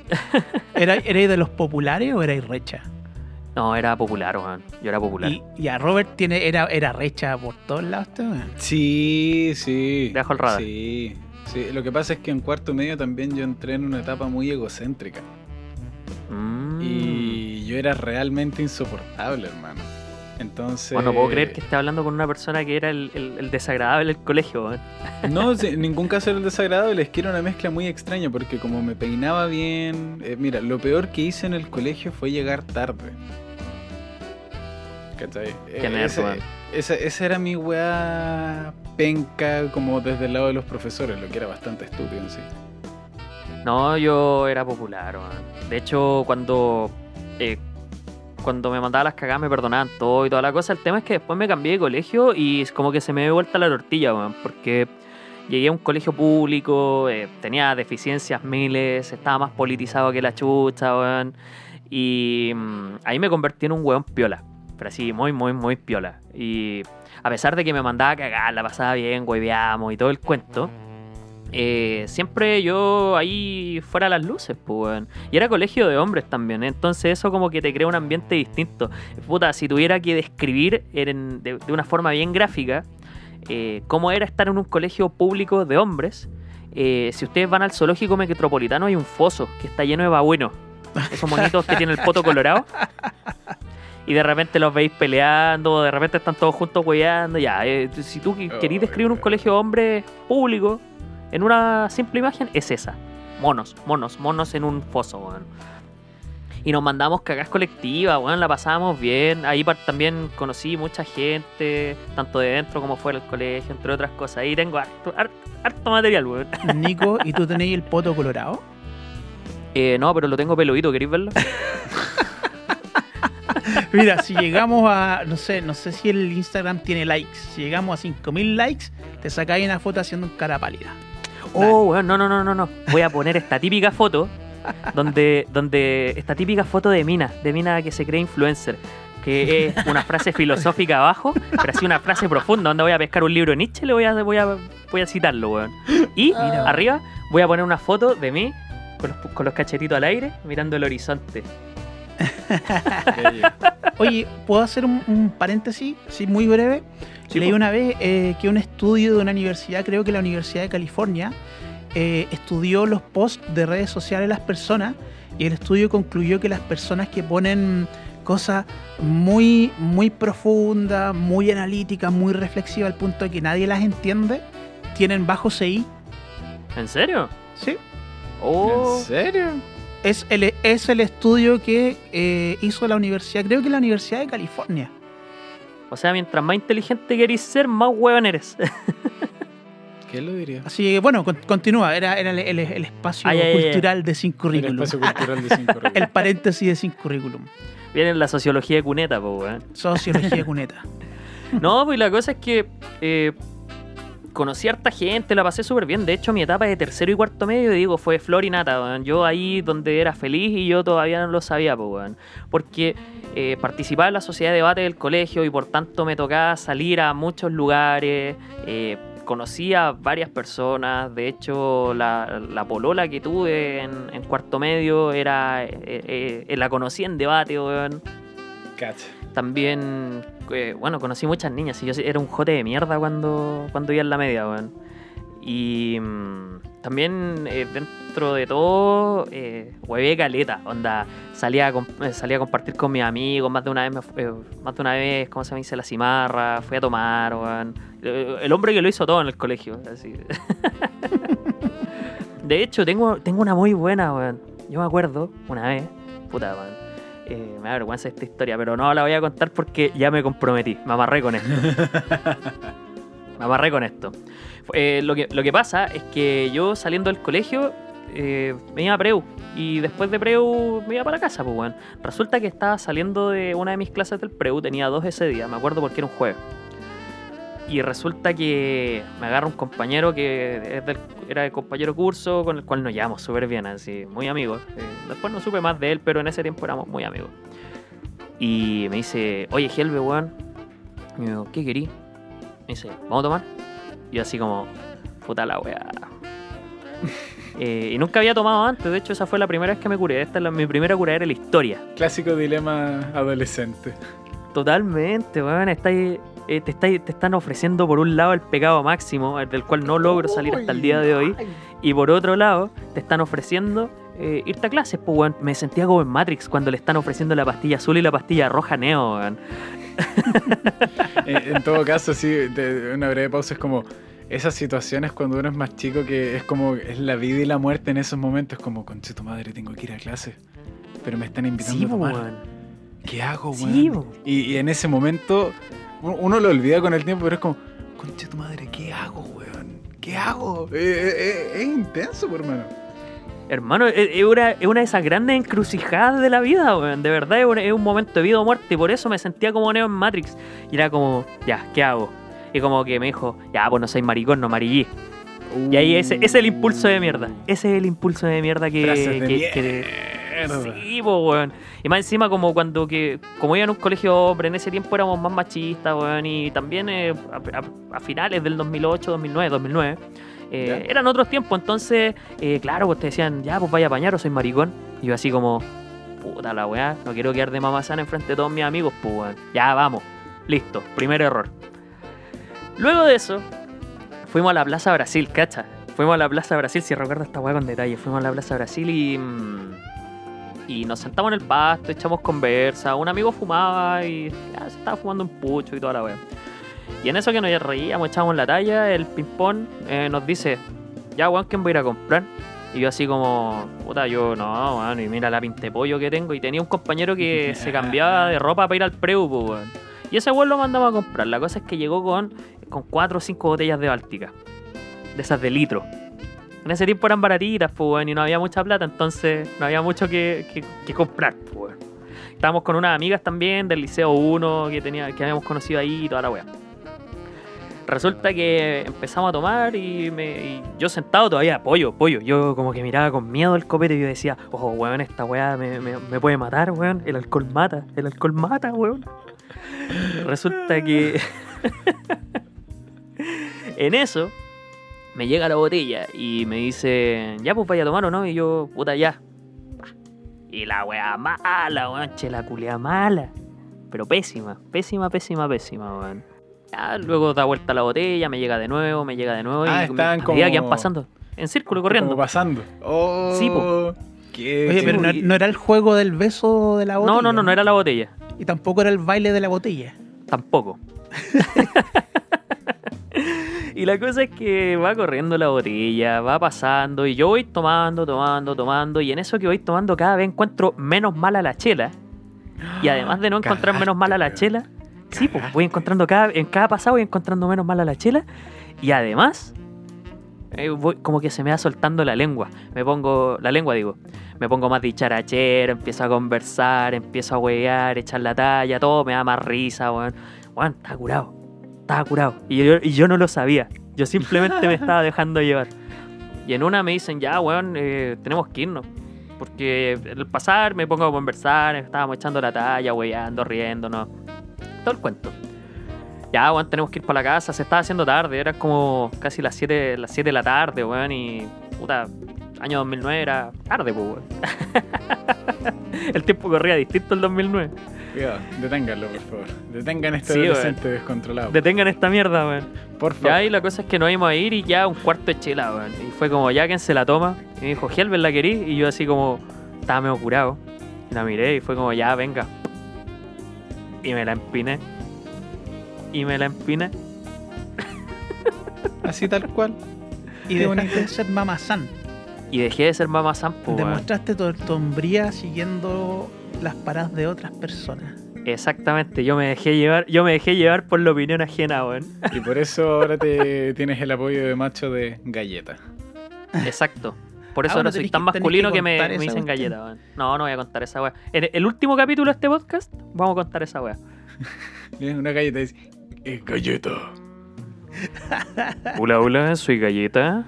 [LAUGHS] ¿Era, ¿Erais de los populares o erais recha? No, era popular, weón. Yo era popular. Y, y a Robert tiene, era, era recha por todos lados. este weón. Sí, sí. Dejo el radar. Sí, sí. Lo que pasa es que en cuarto medio también yo entré en una etapa muy egocéntrica. Mm. Y yo era realmente insoportable, hermano. Entonces. Bueno, no puedo creer que esté hablando con una persona que era el, el- el desagradable del colegio, weón. [LAUGHS] No, sí, en ningún caso era el desagradable, es que era una mezcla muy extraña porque como me peinaba bien, eh, mira, lo peor que hice en el colegio fue llegar tarde. ¿Cachai? Qué Eh, nerd, ese- esa, esa era mi weá penca como desde el lado de los profesores, lo que era bastante estúpido en sí. No, yo era popular, weón. De hecho, cuando. eh, cuando me mandaba las cagadas me perdonaban todo y toda la cosa. El tema es que después me cambié de colegio y es como que se me dio vuelta la tortilla, weón. Porque llegué a un colegio público, eh, tenía deficiencias miles, estaba más politizado que la chucha, weón. Y mm, ahí me convertí en un weón piola. Pero así, muy, muy, muy piola. Y a pesar de que me mandaba a cagar, la pasaba bien, hueveamos y todo el cuento. eh, siempre yo ahí fuera las luces, pues. Y era colegio de hombres también, entonces eso como que te crea un ambiente distinto. Puta, si tuviera que describir en- de, de una forma bien gráfica eh, cómo era estar en un colegio público de hombres, eh, si ustedes van al zoológico metropolitano hay un foso que está lleno de babuinos. Esos monitos que tienen el poto colorado. [LAUGHS] Y de repente los veis peleando, de repente están todos juntos hueando. Ya, eh, si tú que- querís describir un colegio de hombres público en una simple imagen, es esa. Monos, monos, monos en un foso, weón. Y nos mandamos cagás colectivas, weón, la pasábamos bien. Ahí también conocí mucha gente, tanto de dentro como fuera del colegio, entre otras cosas. Ahí tengo harto, harto, harto material, weón. [LAUGHS] Nico, ¿y tú tenéis el poto colorado? Eh, no, pero lo tengo peludito, ¿queréis verlo? [LAUGHS] [LAUGHS] Mira, si llegamos a, no sé, no sé si el Instagram tiene likes. Si llegamos a 5000 likes, te sacáis una foto haciendo un cara pálida. Oh, weón, no, no, no, no, no. Voy a poner esta típica foto donde, donde esta típica foto de Mina, de Mina que se cree influencer, que es una frase filosófica abajo, pero así una frase profunda, donde voy a pescar un libro de Nietzsche, le voy a, voy a, voy a citarlo, weón. Y Mira. arriba voy a poner una foto de mí con los, con los cachetitos al aire, mirando el horizonte. [LAUGHS] Oye, ¿puedo hacer un, un paréntesis? Sí, muy breve. Sí, Leí una vez eh, que un estudio de una universidad, creo que la Universidad de California, eh, estudió los posts de redes sociales de las personas y el estudio concluyó que las personas que ponen cosas muy, muy profundas, muy analíticas, muy reflexivas al punto de que nadie las entiende, tienen bajo CI. ¿En serio? Sí. Oh, ¿En serio? Es el, es el estudio que eh, hizo la universidad, creo que la Universidad de California. o sea, mientras más inteligente querís ser, más hueón eres. [LAUGHS] ¿Qué lo diría? Así que bueno, con- continúa, era, era el, el- el espacio Ay, ay, ay. cultural de Sin El Currículum. espacio cultural de Cinco [LAUGHS] El paréntesis de Sin Currículum. Viene la sociología de cuneta, pues, weón. Sociología cuneta. [LAUGHS] No, pues la cosa es que eh, conocí a harta gente, la pasé súper bien. De hecho, mi etapa de tercero y cuarto medio, digo, fue flor y nata, weón. Yo ahí donde era feliz y yo todavía no lo sabía. Porque eh, participaba en la sociedad de debate del colegio y por tanto me tocaba salir a muchos lugares. eh, conocí a varias personas. De hecho, la, la polola que tuve en, cuarto medio era. eh, eh, la conocí en debate, weón. También, eh, bueno, conocí muchas niñas y yo era un jote de mierda cuando, cuando iba en la media, weón. Y mm, también eh, dentro de todo, eh, huevé caleta, onda, salía a, eh, salía a compartir con mis amigos, más de una vez, me eh, más de una vez, ¿cómo se me dice? La cimarra, fui a tomar, weón. El hombre que lo hizo todo en el colegio, así. [LAUGHS] De hecho, tengo, tengo una muy buena, weón. Yo me acuerdo, una vez, puta, weón. Eh, me da vergüenza esta historia, pero no la voy a contar porque ya me comprometí. Me amarré con esto. [LAUGHS] me amarré con esto. Eh, lo, que, lo que pasa es que yo saliendo del colegio eh, me iba a Preu. Y después de Preu me iba para casa, pues, weón. Resulta que estaba saliendo de una de mis clases del Preu, tenía dos ese día, me acuerdo porque era un jueves. Y resulta que me agarra un compañero que es del- era el compañero curso con el cual nos llevamos súper bien, así, muy amigos. Eh, después no supe más de él, pero en ese tiempo éramos muy amigos. Y me dice, oye, Helve, weón. Y me digo, ¿qué querí? Me dice, ¿vamos a tomar? Y yo así como, puta la weá. [LAUGHS] Eh, y nunca había tomado antes, de hecho esa fue la primera vez que me curé. Esta es la- mi primera curadera en la historia. Clásico dilema adolescente. Totalmente, weón. Estáis, eh, te, están ofreciendo por un lado el pecado máximo, el del cual no logro salir hasta el día de hoy. Y por otro lado, te están ofreciendo eh, irte a clases, pues. Me sentía como en Matrix cuando le están ofreciendo la pastilla azul y la pastilla roja neo, weón. [LAUGHS] en, en todo caso, sí, de- una breve pausa es como esas situaciones cuando uno es más chico que es como es la vida y la muerte en esos momentos, como conche tu madre, tengo que ir a clase. Pero me están invitando Sí, a tomar. ¿Qué hago, weón? y en ese momento uno, lo olvida con el tiempo, pero es como, conche tu madre, ¿qué hago, weón? ¿Qué hago? Eh, eh, eh, es intenso, por hermano. Hermano, es, una, es una de esas grandes encrucijadas de la vida, weón. De verdad, es un, es un momento de vida o muerte. Y por eso me sentía como Neo en Matrix. Y era como, ya, ¿qué hago? Y como que me dijo, ya, pues no soy maricón, no amarillí. Y ahí ese, ese es el impulso de mierda. Ese es el impulso de mierda que. De que- que- mierda. Sí, po, weón. Y más encima, como cuando que, como iba en un colegio hombre, en ese tiempo éramos más machistas, weón. Y también eh, a, a- a finales del 2008, 2009, 2009. eh, Ya. eran otros tiempos, entonces, eh, claro, pues te decían, ya, pues vaya a bañar o soy maricón. Y yo así como, puta la weá, no quiero quedar de mamazana enfrente de todos mis amigos, pues weón. Ya, vamos, listo, primer error. Luego de eso, fuimos a la Plaza Brasil, cacha. Fuimos fuimos a la Plaza Brasil, si recuerdo esta weá con detalle, fuimos a la Plaza Brasil y. mm, Y nos sentamos en el pasto, echamos conversa. Un amigo fumaba y ya, se estaba fumando un pucho y toda la weá. Y en eso que nos reíamos, echábamos la talla, el ping-pong eh, nos dice: Ya, weón, ¿quién voy a ir a comprar? Y yo, así como, puta, yo no, weón, y mira la pintepollo que tengo. Y tenía un compañero que [LAUGHS] se cambiaba de ropa para ir al preu, weón. Y ese weón lo mandamos a comprar. La cosa es que llegó con, con cuatro o cinco botellas de Báltica. De esas de litro. En ese tiempo eran baratitas, pues, weón, y no había mucha plata, entonces no había mucho que, que- que comprar, pues, weón. Estábamos con unas amigas también del Liceo 1 que, tenía, que habíamos conocido ahí y toda la weá. Resulta que empezamos a tomar y, me, y yo sentado todavía, pollo, pollo. Yo como que miraba con miedo el copete y yo decía, ojo, weón, esta weá me, me- me puede matar, weón. El alcohol mata, el alcohol mata, weón. Resulta que [LAUGHS] en eso me llega la botella y me dice, ya pues vaya a tomar o no, y yo, puta, ya. Y la weá mala, weón, che, la culia mala. Pero pésima, pésima, pésima, pésima, weón. Ya, luego da vuelta la botella, me llega de nuevo, me llega de nuevo Ah, y a medida que como- van pasando en círculo corriendo. Como pasando. Oh, Sí, po. qué- Oye, qué- pero no, no era el juego del beso de la botella. No, no, no, no era la botella, Y tampoco era el baile de la botella. tampoco. [LAUGHS] y la cosa es que va corriendo la botella, va pasando y yo voy tomando, tomando, tomando y en eso que voy tomando cada vez encuentro menos mala la chela. Y además de no [GASPS] encontrar menos mala la chela, sí, pues voy encontrando cada, en cada pasado voy encontrando menos mala la chela y además eh, voy- como que se me va soltando la lengua. Me pongo, la lengua digo, me pongo más dicharachero, empiezo a conversar, empiezo a huevear, echar la talla, todo me da más risa, weón. Weón, estaba curado, estaba curado. Y yo, y yo no lo sabía, yo simplemente me [LAUGHS] estaba dejando llevar. Y en una me dicen, ya, weón, eh, tenemos que irnos. Porque el pasar me pongo a conversar, estábamos echando la talla, hueveando, riéndonos. Todo el cuento. Ya, weón, tenemos que ir para la casa. Se estaba haciendo tarde, eran como casi las 7 las 7 de la tarde, weón. Y, puta, año 2009 era tarde, pues, weón. el tiempo corría distinto el 2009. Cuidado, deténganlo, por favor. Detengan este Sí, adolescente descontrolado. Detengan esta mierda, weón. por favor. Ya, y la cosa es que nos íbamos a ir y ya un cuarto de chela, weón. Y fue como, ya, ¿quién se la toma? Y me dijo, Helvet, ¿la querís? Y yo así como, estaba medio curado. Y la miré y fue como, ya, venga. Y me la empiné. Y me la empiné. Así tal cual. Y de ser [LAUGHS] mamazán. Y dejé de ser mamá Sampo, weón. Demostraste tu, tu hombría siguiendo las paradas de otras personas. Exactamente, yo me dejé llevar, yo me dejé llevar por la opinión ajena, weón. Y por eso ahora te [LAUGHS] tienes el apoyo de macho de galleta. Exacto. Por eso Ah, ahora bueno, soy tan que- masculino que que, me, dicen galleta, weón. No, no voy a contar esa weá. En el último capítulo de este podcast, vamos a contar esa weá. [LAUGHS] Tienes una galleta y dices, es galleta. [LAUGHS] Hola, hola, soy galleta.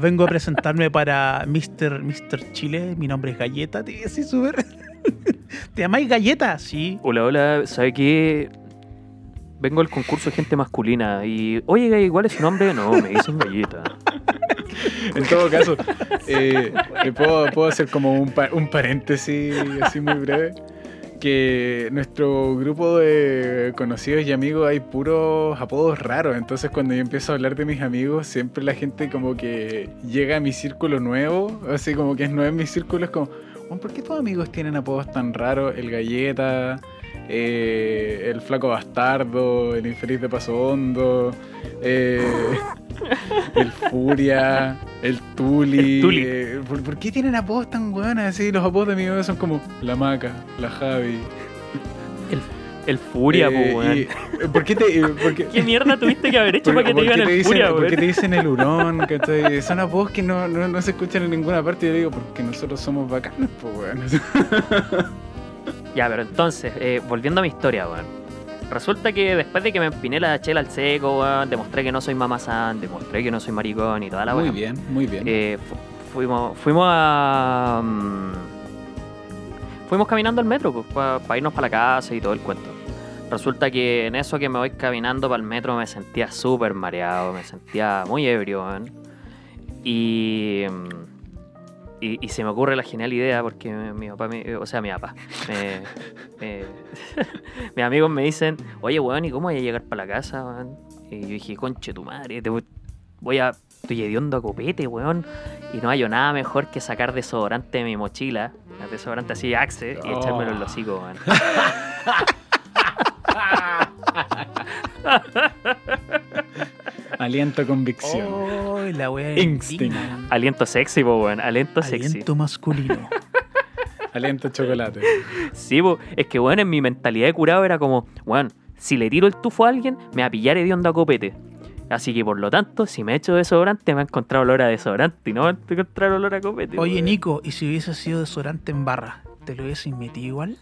Vengo a presentarme para Mr. Mr. Chile. Mi nombre es Galleta. Te así súper. [LAUGHS] ¿Te llamáis Galleta? Sí. Hola, hola, ¿sabe qué? Vengo al concurso de gente masculina y, oye, ¿cuál es su nombre? No, me dicen galleta. [LAUGHS] En todo caso, eh, eh, puedo, puedo hacer como un, pa- un paréntesis así muy breve. Que nuestro grupo de conocidos y amigos hay puros apodos raros. Entonces cuando yo empiezo a hablar de mis amigos, siempre la gente como que llega a mi círculo nuevo. Así como que es nuevo en mi círculo. Es como, "Juan, ¿por qué tus amigos tienen apodos tan raros? El galleta, eh, el flaco bastardo, el infeliz de paso hondo. eh, el Furia, el Tuli. El Tuli. eh, ¿por, por qué tienen apodos tan buenos así? Los apodos de mi amigos son como la Maca, la Javi. El Furia, Eh, po, weón. y- eh, ¿Por qué te.? eh, por qué- [LAUGHS] ¿Qué mierda tuviste que haber hecho por- para que te digan el dicen, Furia, ¿Por qué te weón? dicen el [LAUGHS] hurón? ¿cachai? Son apodos que no, no, no se escuchan en ninguna parte. Yo digo, porque nosotros somos bacanos, pues, weón. [LAUGHS] Ya, pero entonces, eh, volviendo a mi historia, weón. Resulta que después de que me empiné la chela al seco, weón, demostré que no soy mamazán, demostré que no soy maricón y toda la Muy weón. bien, muy bien. Eh, fu- fuimos, fuimos a. mm, fuimos caminando al metro para irnos para la casa y todo el cuento. Resulta que en eso que me voy caminando para el metro me sentía súper mareado, me sentía muy ebrio, weón. Y, mm, y. y se me ocurre la genial idea porque mi papá, me- o sea, mi papá, me- me- [LAUGHS] mis amigos me dicen, oye, weón, ¿y cómo voy a llegar para la casa, weón? Y yo dije, conche tu madre, te, voy a. Estoy hediondo a copete, weón. Y no hay nada mejor que sacar desodorante de mi mochila. Desodorante así, Axe, y Oh. echármelo en el hocico, weón. [LAUGHS] [LAUGHS] Aliento convicción. Oh, la wea Instinct. Aliento sexy, po, weón. Aliento sexy. Aliento masculino. [LAUGHS] Aliento chocolate. Sí, po. es que, weón, en mi mentalidad de curado era como, weón, si le tiro el tufo a alguien, me va a pillar hediondo a copete. Así que, por lo tanto, si me echo desodorante, me va a encontrar olor a desodorante y no va a encontrar olor a copete. Oye. Nico, ¿y si hubiese sido desodorante en barra? ¿Te lo hubiese metido igual?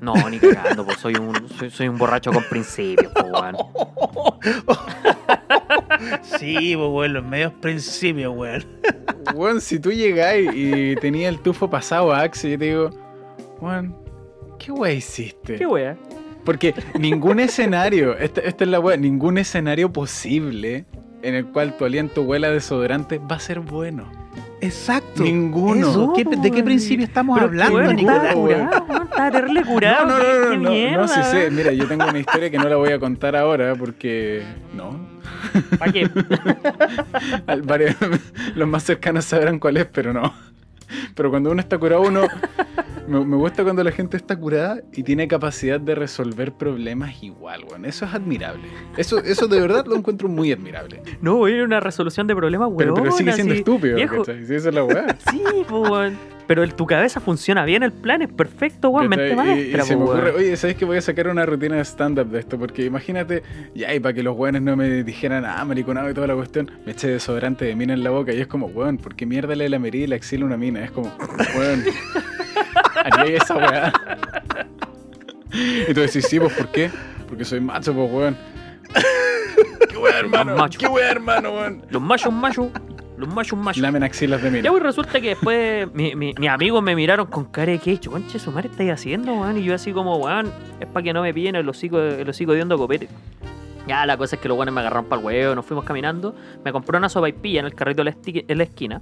No, ni cagando, pues soy un, soy, soy un borracho con principios, po, weón. [LAUGHS] Sí, pues weón, los medios principios, weón. Weón, si tú llegáis y tenías el tufo pasado a Axe, yo te digo, weón, ¿qué wey hiciste? Qué wea. Porque ningún escenario, esta, esta es la weá, ningún escenario posible en el cual tu aliento huela a desodorante va a ser bueno. Exacto. Ninguno. Eso, ¿qué- ¿De qué principio estamos Pero, hablando, Nicolás? Estaba curado, terrible no, no, qué- no, qué no, no, no, sí sé. Mira, yo tengo una historia que no la voy a contar ahora porque no. ¿Pa' qué? [LAUGHS] Los más cercanos sabrán cuál es, pero no. Pero cuando uno está curado, uno. [LAUGHS] Me, me gusta cuando la gente está curada y tiene capacidad de resolver problemas igual, weón. Eso es admirable. Eso, eso de verdad lo encuentro muy admirable. No, era una resolución de problemas, weón. Pero, pero sigue siendo así, estúpido. ¿cachai? Sí, esa es la weá. [LAUGHS] Sí, po, weón. Pero en tu cabeza funciona bien el plan, es perfecto, weón. Mente ¿Cachai? Y- y, maestra, se po, me ocurre, weón. oye, ¿sabes que voy a sacar una rutina de stand-up de esto? Porque imagínate, ya, y para que los weones no me dijeran, ah, mariconado y toda la cuestión, me eché desodorante de mina en la boca y es como, weón, ¿por qué mierda le la merí y la axila una mina? Es como, weón, [LAUGHS] haría esa weá. Y tú decís, sí, pues, ¿por qué? Porque soy macho, pues, weón. [LAUGHS] ¿Qué weá, hermano? ¿Qué weá, hermano, weón? Los machos, machos. Los machos, machos. Lamen axilas de mina. Ya, pues resulta que después [LAUGHS] mi- mi- mis amigos me miraron con cara de que, conche, su madre estáis haciendo, weón. Y yo así como, weón, es para que no me pillen el hocico, el hocico de hondo copete. Ya, la cosa es que los weones me agarraron para el huevo, nos fuimos caminando. Me compré una sopa y pilla en el carrito en la esquina.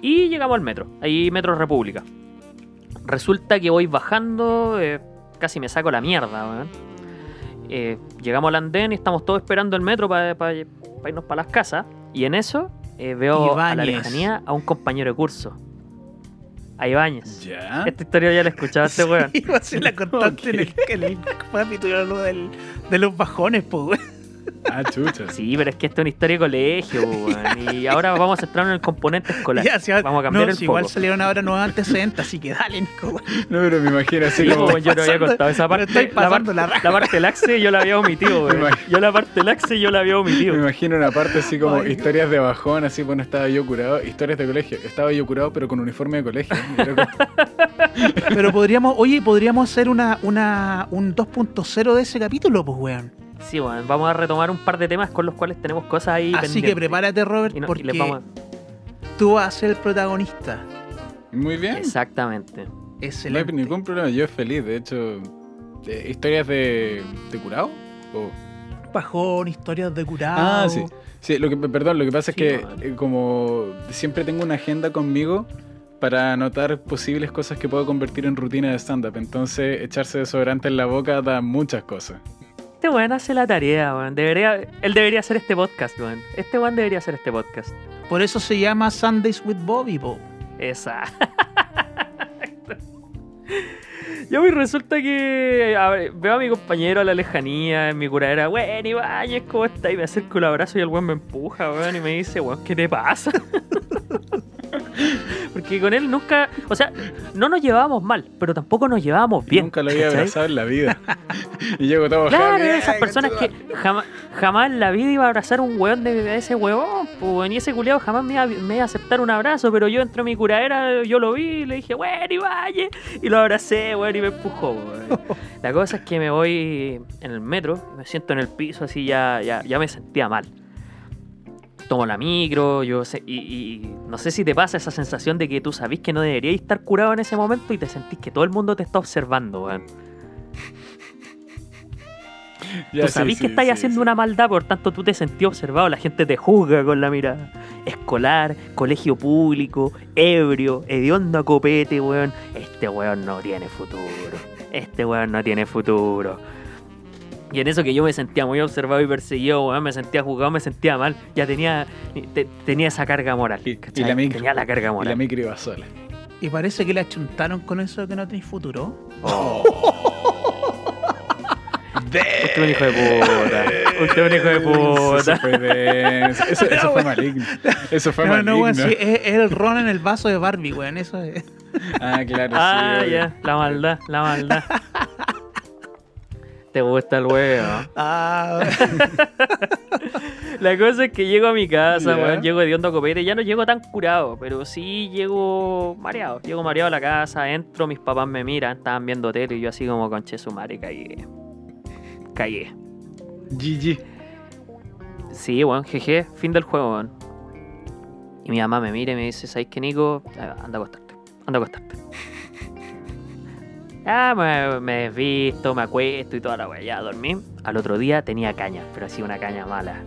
Y llegamos al metro, ahí Metro República. Resulta que voy bajando, eh, casi me saco la mierda, weón. Eh, llegamos al andén y estamos todos esperando el metro para irnos para las casas. Y en eso eh, veo a la lejanía a un compañero de curso. A Ibáñez. ¿Ya? Esta historia ya la escuchaste, [LAUGHS] weón. Sí, pues, sí, la [LAUGHS] contaste en el, en el capítulo de los bajones, pues, weón. Ah, chucha. Sí, pero es que esta es una historia de colegio, weón. Y ahora vamos a entrar en el componente escolar. Ya, si- vamos a cambiar no, el si foco. igual salieron ahora nuevos antecedentes, así que dale, Nico, weón. No, pero me imagino así Sí, como... weón, yo no había contado esa me parte. la, pasando par- la la parte del axe yo la había omitido, Me weón. Yo la parte del axe yo la había Me omitido. imagino una parte así como Ay, historias de bajón, así, bueno, estaba yo curado, historias de colegio. Estaba yo curado, pero con uniforme de colegio. Pero podríamos, oye, podríamos hacer una, una, un 2.0 de ese capítulo, pues, weón. Sí, weón. Vamos a retomar un par de temas con los cuales tenemos cosas ahí Así pendientes. que prepárate, Robert, Y no- y porque les vamos a- tú vas a ser el protagonista. Muy bien. Exactamente. No hay Excelente. ningún problema, yo feliz. De hecho, ¿historias de, de curado? O- Bajón, historias de curado. Ah, sí. Sí, lo que, perdón, lo que pasa Sí, es que no. eh, como siempre tengo una agenda conmigo para anotar posibles cosas que puedo convertir en rutina de stand-up. Entonces, echarse desodorante en la boca da muchas cosas. Este weón hace la tarea, weón. Debería, él debería hacer este podcast, weón. Este weón debería hacer este podcast. Por eso se llama Sundays with Bobby, po. Esa. [LAUGHS] Ya pues resulta que a ver, veo a mi compañero a la lejanía en mi curadera, weón, Ibáñez, ¿cómo está? Y me acerco el abrazo y el weón me empuja, weón, y me dice, weón, ¿qué te pasa? [LAUGHS] Porque con él nunca, o sea, no nos llevábamos mal, pero tampoco nos llevábamos bien. Nunca lo había ¿cachai? abrazado en la vida. [LAUGHS] y llego todo Claro, esas "Ay, personas que conchetumare". jamás, jamás en la vida iba a abrazar a un weón de, de ese huevón, pues, y ese culiado jamás me iba, me iba a aceptar un abrazo, pero yo entre mi curadera, yo lo vi y le dije, weón, y vaya, y lo abracé, weón, La cosa es que me voy en el metro, me siento en el piso, así ya, ya, ya me sentía mal. Tomo la micro, yo sé, y, y no sé si te pasa esa sensación de que tú sabís que no deberías estar curado en ese momento y te sentís que todo el mundo te está observando, weón. [LAUGHS] Ya, tú sí, sabís sí, que estáis sí, haciendo sí. una maldad, por tanto tú te sentís observado, la gente te juzga con la mirada. Escolar, colegio público, ebrio, hediondo a copete, weón. Este weón no tiene futuro. Este weón no tiene futuro. Y en eso que yo me sentía muy observado y perseguido, weón, me sentía juzgado, me sentía mal. Ya tenía, te- tenía esa carga moral. Y, y la micro. Tenía la carga y la moral. micro iba sola. Y parece que le achuntaron con eso de que no tenéis futuro. [LAUGHS] Usted es un hijo de puta. Usted es un hijo de Eso puta. fue denso. Eso, eso fue maligno. Eso fue No, maligno. no, weón, sí, es, es el ron en el vaso de Barbie, weón. Eso es. Ah, claro, Ah, sí. ya, la maldad, la maldad. Te gusta el huevo. Ah, [LAUGHS] La cosa es que llego a mi casa, Ya. weón, llego de hondo copete, ya no llego tan curado, pero sí llego mareado. Llego mareado a la casa, entro, mis papás me miran, estaban viendo tele y yo así como conche su madre cagué. Cagué. GG. Sí, weón, jeje, fin del juego, weón. Y mi mamá me mira y me dice, ¿sabes qué, Nico? Ah, Anda a acostarte, anda a acostarte. [LAUGHS] Ah, me, me desvisto, me acuesto y toda la weá, ya dormí. Al otro día tenía caña, pero así una caña mala.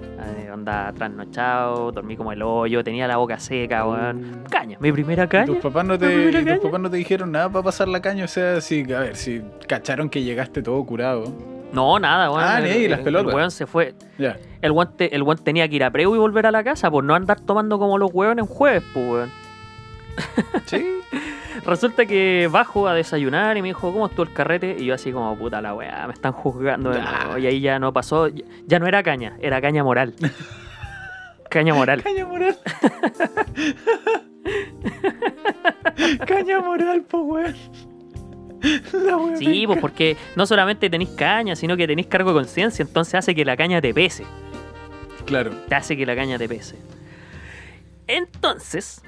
Onda trasnochado, dormí como el hoyo, tenía la boca seca, weón. Caña, mi primera ¿Y caña. tus papás no ¿La te, tus papás no te dijeron nada para pasar la caña? O sea, si, a ver, si cacharon que llegaste todo curado. No, nada, weón. Ah, ni ahí, las el- pelotas. El weón se fue. Ya. El weón, te- el weón tenía que ir a preu y volver a la casa por no andar tomando como los weones en jueves, pues, weón. [LAUGHS] Sí. Resulta que bajo a desayunar y me dijo, ¿cómo estuvo el carrete? Y yo así como, puta la weá, me están juzgando de nuevo. Y ahí ya no pasó, ya- no era caña, era caña moral. [LAUGHS] caña moral. Caña moral. [LAUGHS] Caña moral, po, weón. Sí, pues porque no solamente tenéis caña, sino que tenéis cargo de conciencia, entonces hace que la caña te pese. Claro. Te hace que la caña te pese. Entonces,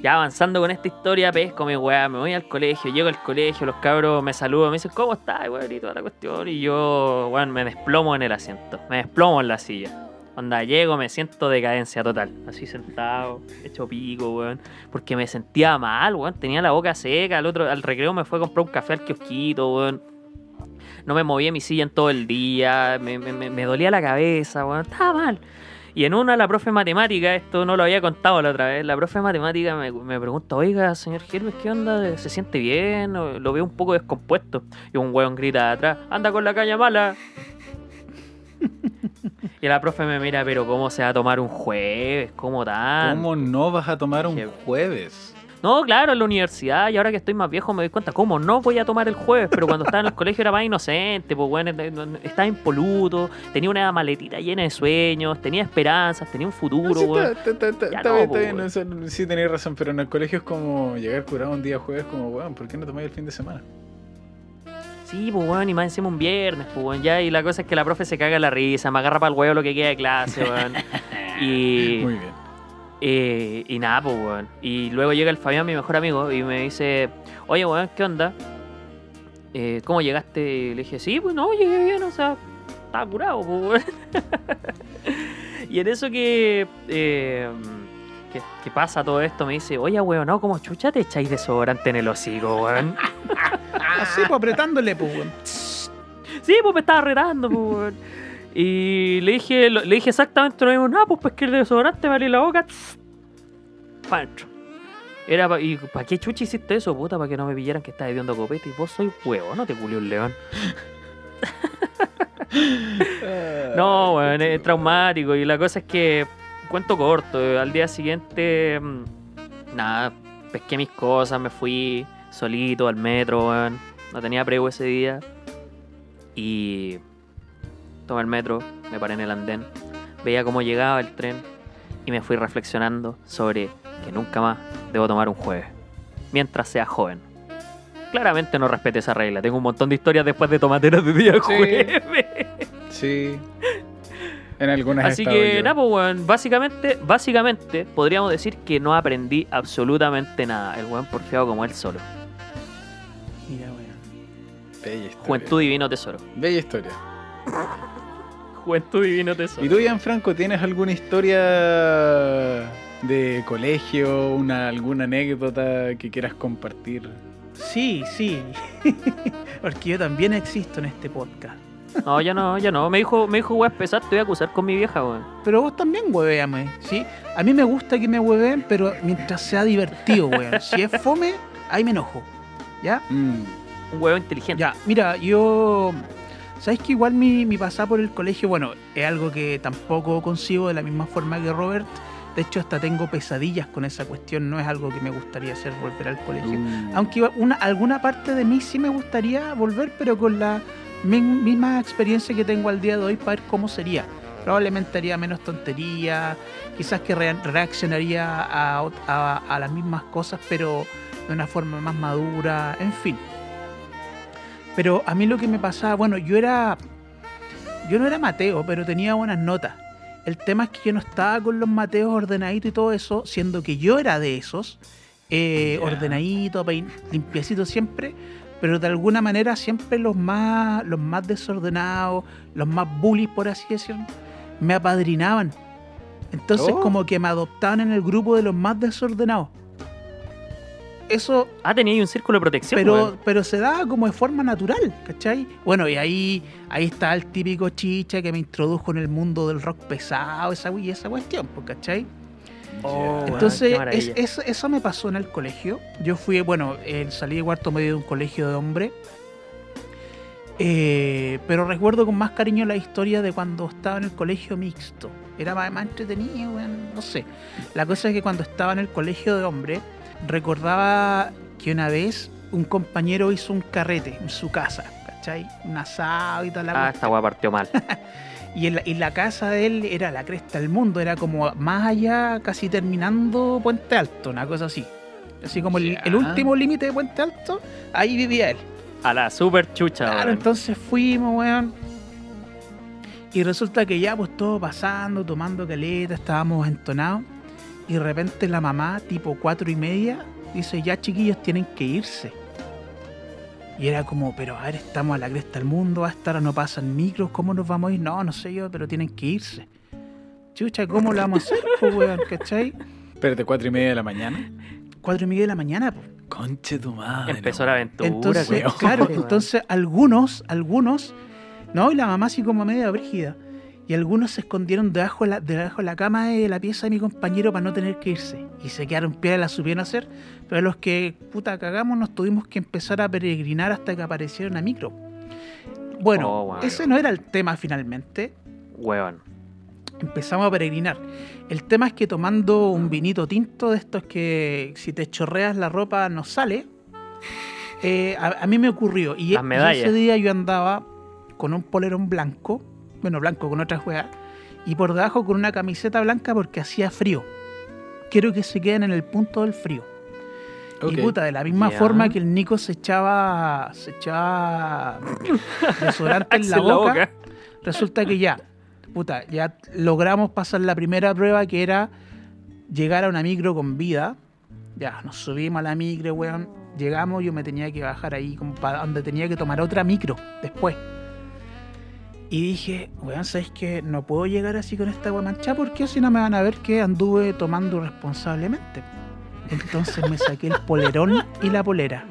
ya avanzando con esta historia, pesco mi weá, me voy al colegio, llego al colegio, los cabros me saludan, me dicen, ¿cómo estás, weón? Y toda la cuestión. Y yo, weón, me desplomo en el asiento, me desplomo en la silla. Onda, llego, me siento decadencia total. Así sentado, hecho pico, weón. Porque me sentía mal, weón. Tenía la boca seca. Al otro, al recreo me fue a comprar un café al kiosquito, weón. No me movía mi silla en todo el día. Me, me- me- dolía la cabeza, weón. Estaba mal. Y en una, la profe de matemática, esto no lo había contado la otra vez, la profe de matemática me, me pregunta, oiga, señor Hermes, ¿qué onda? ¿Se siente bien? Lo veo un poco descompuesto. Y un weón grita de atrás, anda con la caña mala. [LAUGHS] y la profe me mira, pero ¿cómo se va a tomar un jueves? ¿Cómo tan? ¿Cómo no vas a tomar un jueves? No, claro, en la universidad y ahora que estoy más viejo me doy cuenta, ¿cómo no voy a tomar el jueves? Pero cuando estaba en el [LAUGHS] colegio era más inocente, pues bueno, estaba impoluto, tenía una maletita llena de sueños, tenía esperanzas, tenía un futuro, Sí, weón. está, está- está- Ya está no, bien, eso sí tenéis razón, pero en el colegio es como llegar curado un día jueves, como, weón, ¿por qué no tomáis el fin de semana? Sí, pues weón, y más encima un viernes, pues weón, ya, y la cosa es que la profe se caga la risa, me agarra para el huevo lo que queda de clase, weón. [LAUGHS] y, Muy bien. eh, y nada, pues weón. Y luego llega el Fabián, mi mejor amigo, y me dice, oye weón, ¿qué onda? Eh, ¿Cómo llegaste? Le dije, sí, pues no, llegué bien, o sea, estaba curado, pues weón. [LAUGHS] y en eso que, eh, que, que pasa todo esto, me dice, oye weón, no, como chucha te echáis desodorante en el hocico, weón. [LAUGHS] así, pues apretándole, pues, weón. Sí, pues me estaba retando, pues, weón. Y le dije, le dije exactamente lo mismo. No, pues, pues que el desodorante me abrió la boca. Pa' dentro. Era pa- ¿Y para qué chucha hiciste eso, puta? Para que no me pillaran que estás hediondo copete. Y vos soy huevo, no te culió un león. [LAUGHS] [LAUGHS] No, weón, es traumático. Y la cosa es que, cuento corto, eh, al día siguiente, mm, nada, pesqué mis cosas, me fui solito al metro, weón. No tenía prego ese día. Y tomé el metro, me paré en el andén, veía cómo llegaba el tren y me fui reflexionando sobre que nunca más debo tomar un jueves, mientras sea joven. Claramente no respeté esa regla. Tengo un montón de historias después de tomateras de día Sí. jueves. Sí. En algunas Así que, yo. nada, pues, weón, básicamente, básicamente, podríamos decir que no aprendí absolutamente nada. El weón porfiado como él solo. Mira, weón. Bella historia. Juventud divino tesoro. Bella historia. Juventud divino tesoro. ¿Y tú, Gianfranco, tienes alguna historia de colegio, una, alguna anécdota que quieras compartir? Sí, sí. [LAUGHS] Porque yo también existo en este podcast. No, ya no, ya no. Me dijo, me dijo, weón, pesar, te voy a acusar con mi vieja, weón. Pero vos también hueveame, ¿sí? A mí me gusta que me hueveen, pero mientras sea divertido, weón. Si es fome, ahí me enojo. ¿Ya? Mm, Un huevo inteligente. Ya, mira, yo ¿Sabes que igual mi, mi pasada por el colegio, bueno, es algo que tampoco consigo de la misma forma que Robert? De hecho, hasta tengo pesadillas con esa cuestión. No es algo que me gustaría hacer volver al colegio. Uh, Aunque una, alguna parte de mí sí me gustaría volver, pero con la misma experiencia que tengo al día de hoy para ver cómo sería. Probablemente haría menos tontería, quizás que rea- reaccionaría a, ot- a- a las mismas cosas, pero de una forma más madura, en fin. Pero a mí lo que me pasaba, bueno, yo era. Yo no era Mateo, pero tenía buenas notas. El tema es que yo no estaba con los Mateos ordenaditos y todo eso, siendo que yo era de esos, eh, Ya. ordenadito, pein- limpiecito siempre, pero de alguna manera siempre los más, los más desordenados, los más bullies, por así decirlo, me apadrinaban. Entonces Oh. como que me adoptaban en el grupo de los más desordenados. Eso Ah, tenía ahí un círculo de protección, pero, pero se da como de forma natural, ¿cachai? Bueno, y ahí, ahí está el típico chicha que me introdujo en el mundo del rock pesado, esa, y esa cuestión, pues, ¿cachai? Oh, Entonces, es- es- eso me pasó en el colegio. Yo fui, bueno, eh, salí de cuarto medio de un colegio de hombre. Eh, pero recuerdo con más cariño la historia de cuando estaba en el colegio mixto. Era más, más entretenido, no sé. La cosa es que cuando estaba en el colegio de hombre, recordaba que una vez un compañero hizo un carrete en su casa, ¿cachai? Un asado y tal. Ah, esta weá partió mal. [LAUGHS] Y, en la, y la casa de él era la cresta del mundo, era como más allá, casi terminando Puente Alto, una cosa así. Así como el, último límite de Puente Alto, ahí vivía él. A la super chucha, Claro, entonces fuimos, weón. Y resulta que ya, pues todo pasando, tomando caleta, estábamos entonados. Y de repente la mamá, tipo cuatro y media, dice: Ya chiquillos tienen que irse. Y era como, pero a ver, estamos a la cresta del mundo, hasta ahora no pasan micros, ¿cómo nos vamos a ir? No, no sé yo, pero tienen que irse. Chucha, ¿cómo lo vamos a hacer, pues, weón? ¿Cachai? Espérate, cuatro y media de la mañana. Cuatro y media de la mañana, pues. Conche tu madre. Empezó la aventura, Entonces, weón. claro, [LAUGHS] entonces algunos, algunos, no, y la mamá así como media brígida, y algunos se escondieron debajo de la, debajo de la cama de la pieza de mi compañero para no tener que irse, y se quedaron pie la supieron hacer, pero los que, puta, cagamos, nos tuvimos que empezar a peregrinar hasta que apareciera una micro. Bueno, Oh, bueno. ese no era el tema finalmente, Weón. empezamos a peregrinar. El tema es que tomando un vinito tinto de estos que si te chorreas la ropa no sale, eh, a, a mí me ocurrió. Y, Las y medallas. ese día yo andaba con un polerón blanco, bueno, blanco con otras juegas, y por debajo con una camiseta blanca porque hacía frío. Quiero que se queden en el punto del frío. Ok. Y puta, de la misma forma que el Nico se echaba, se echaba desodorante [LAUGHS] en la boca, boca. resulta que ya, puta, ya logramos pasar la primera prueba que era llegar a una micro con vida. Ya, nos subimos a la micro, weón. Llegamos, yo me tenía que bajar ahí como para donde tenía que tomar otra micro después. Y dije, weón, ¿sabes qué? No puedo llegar así con esta weón manchada porque si no me van a ver que anduve tomando responsablemente. Entonces me saqué el polerón y la polera.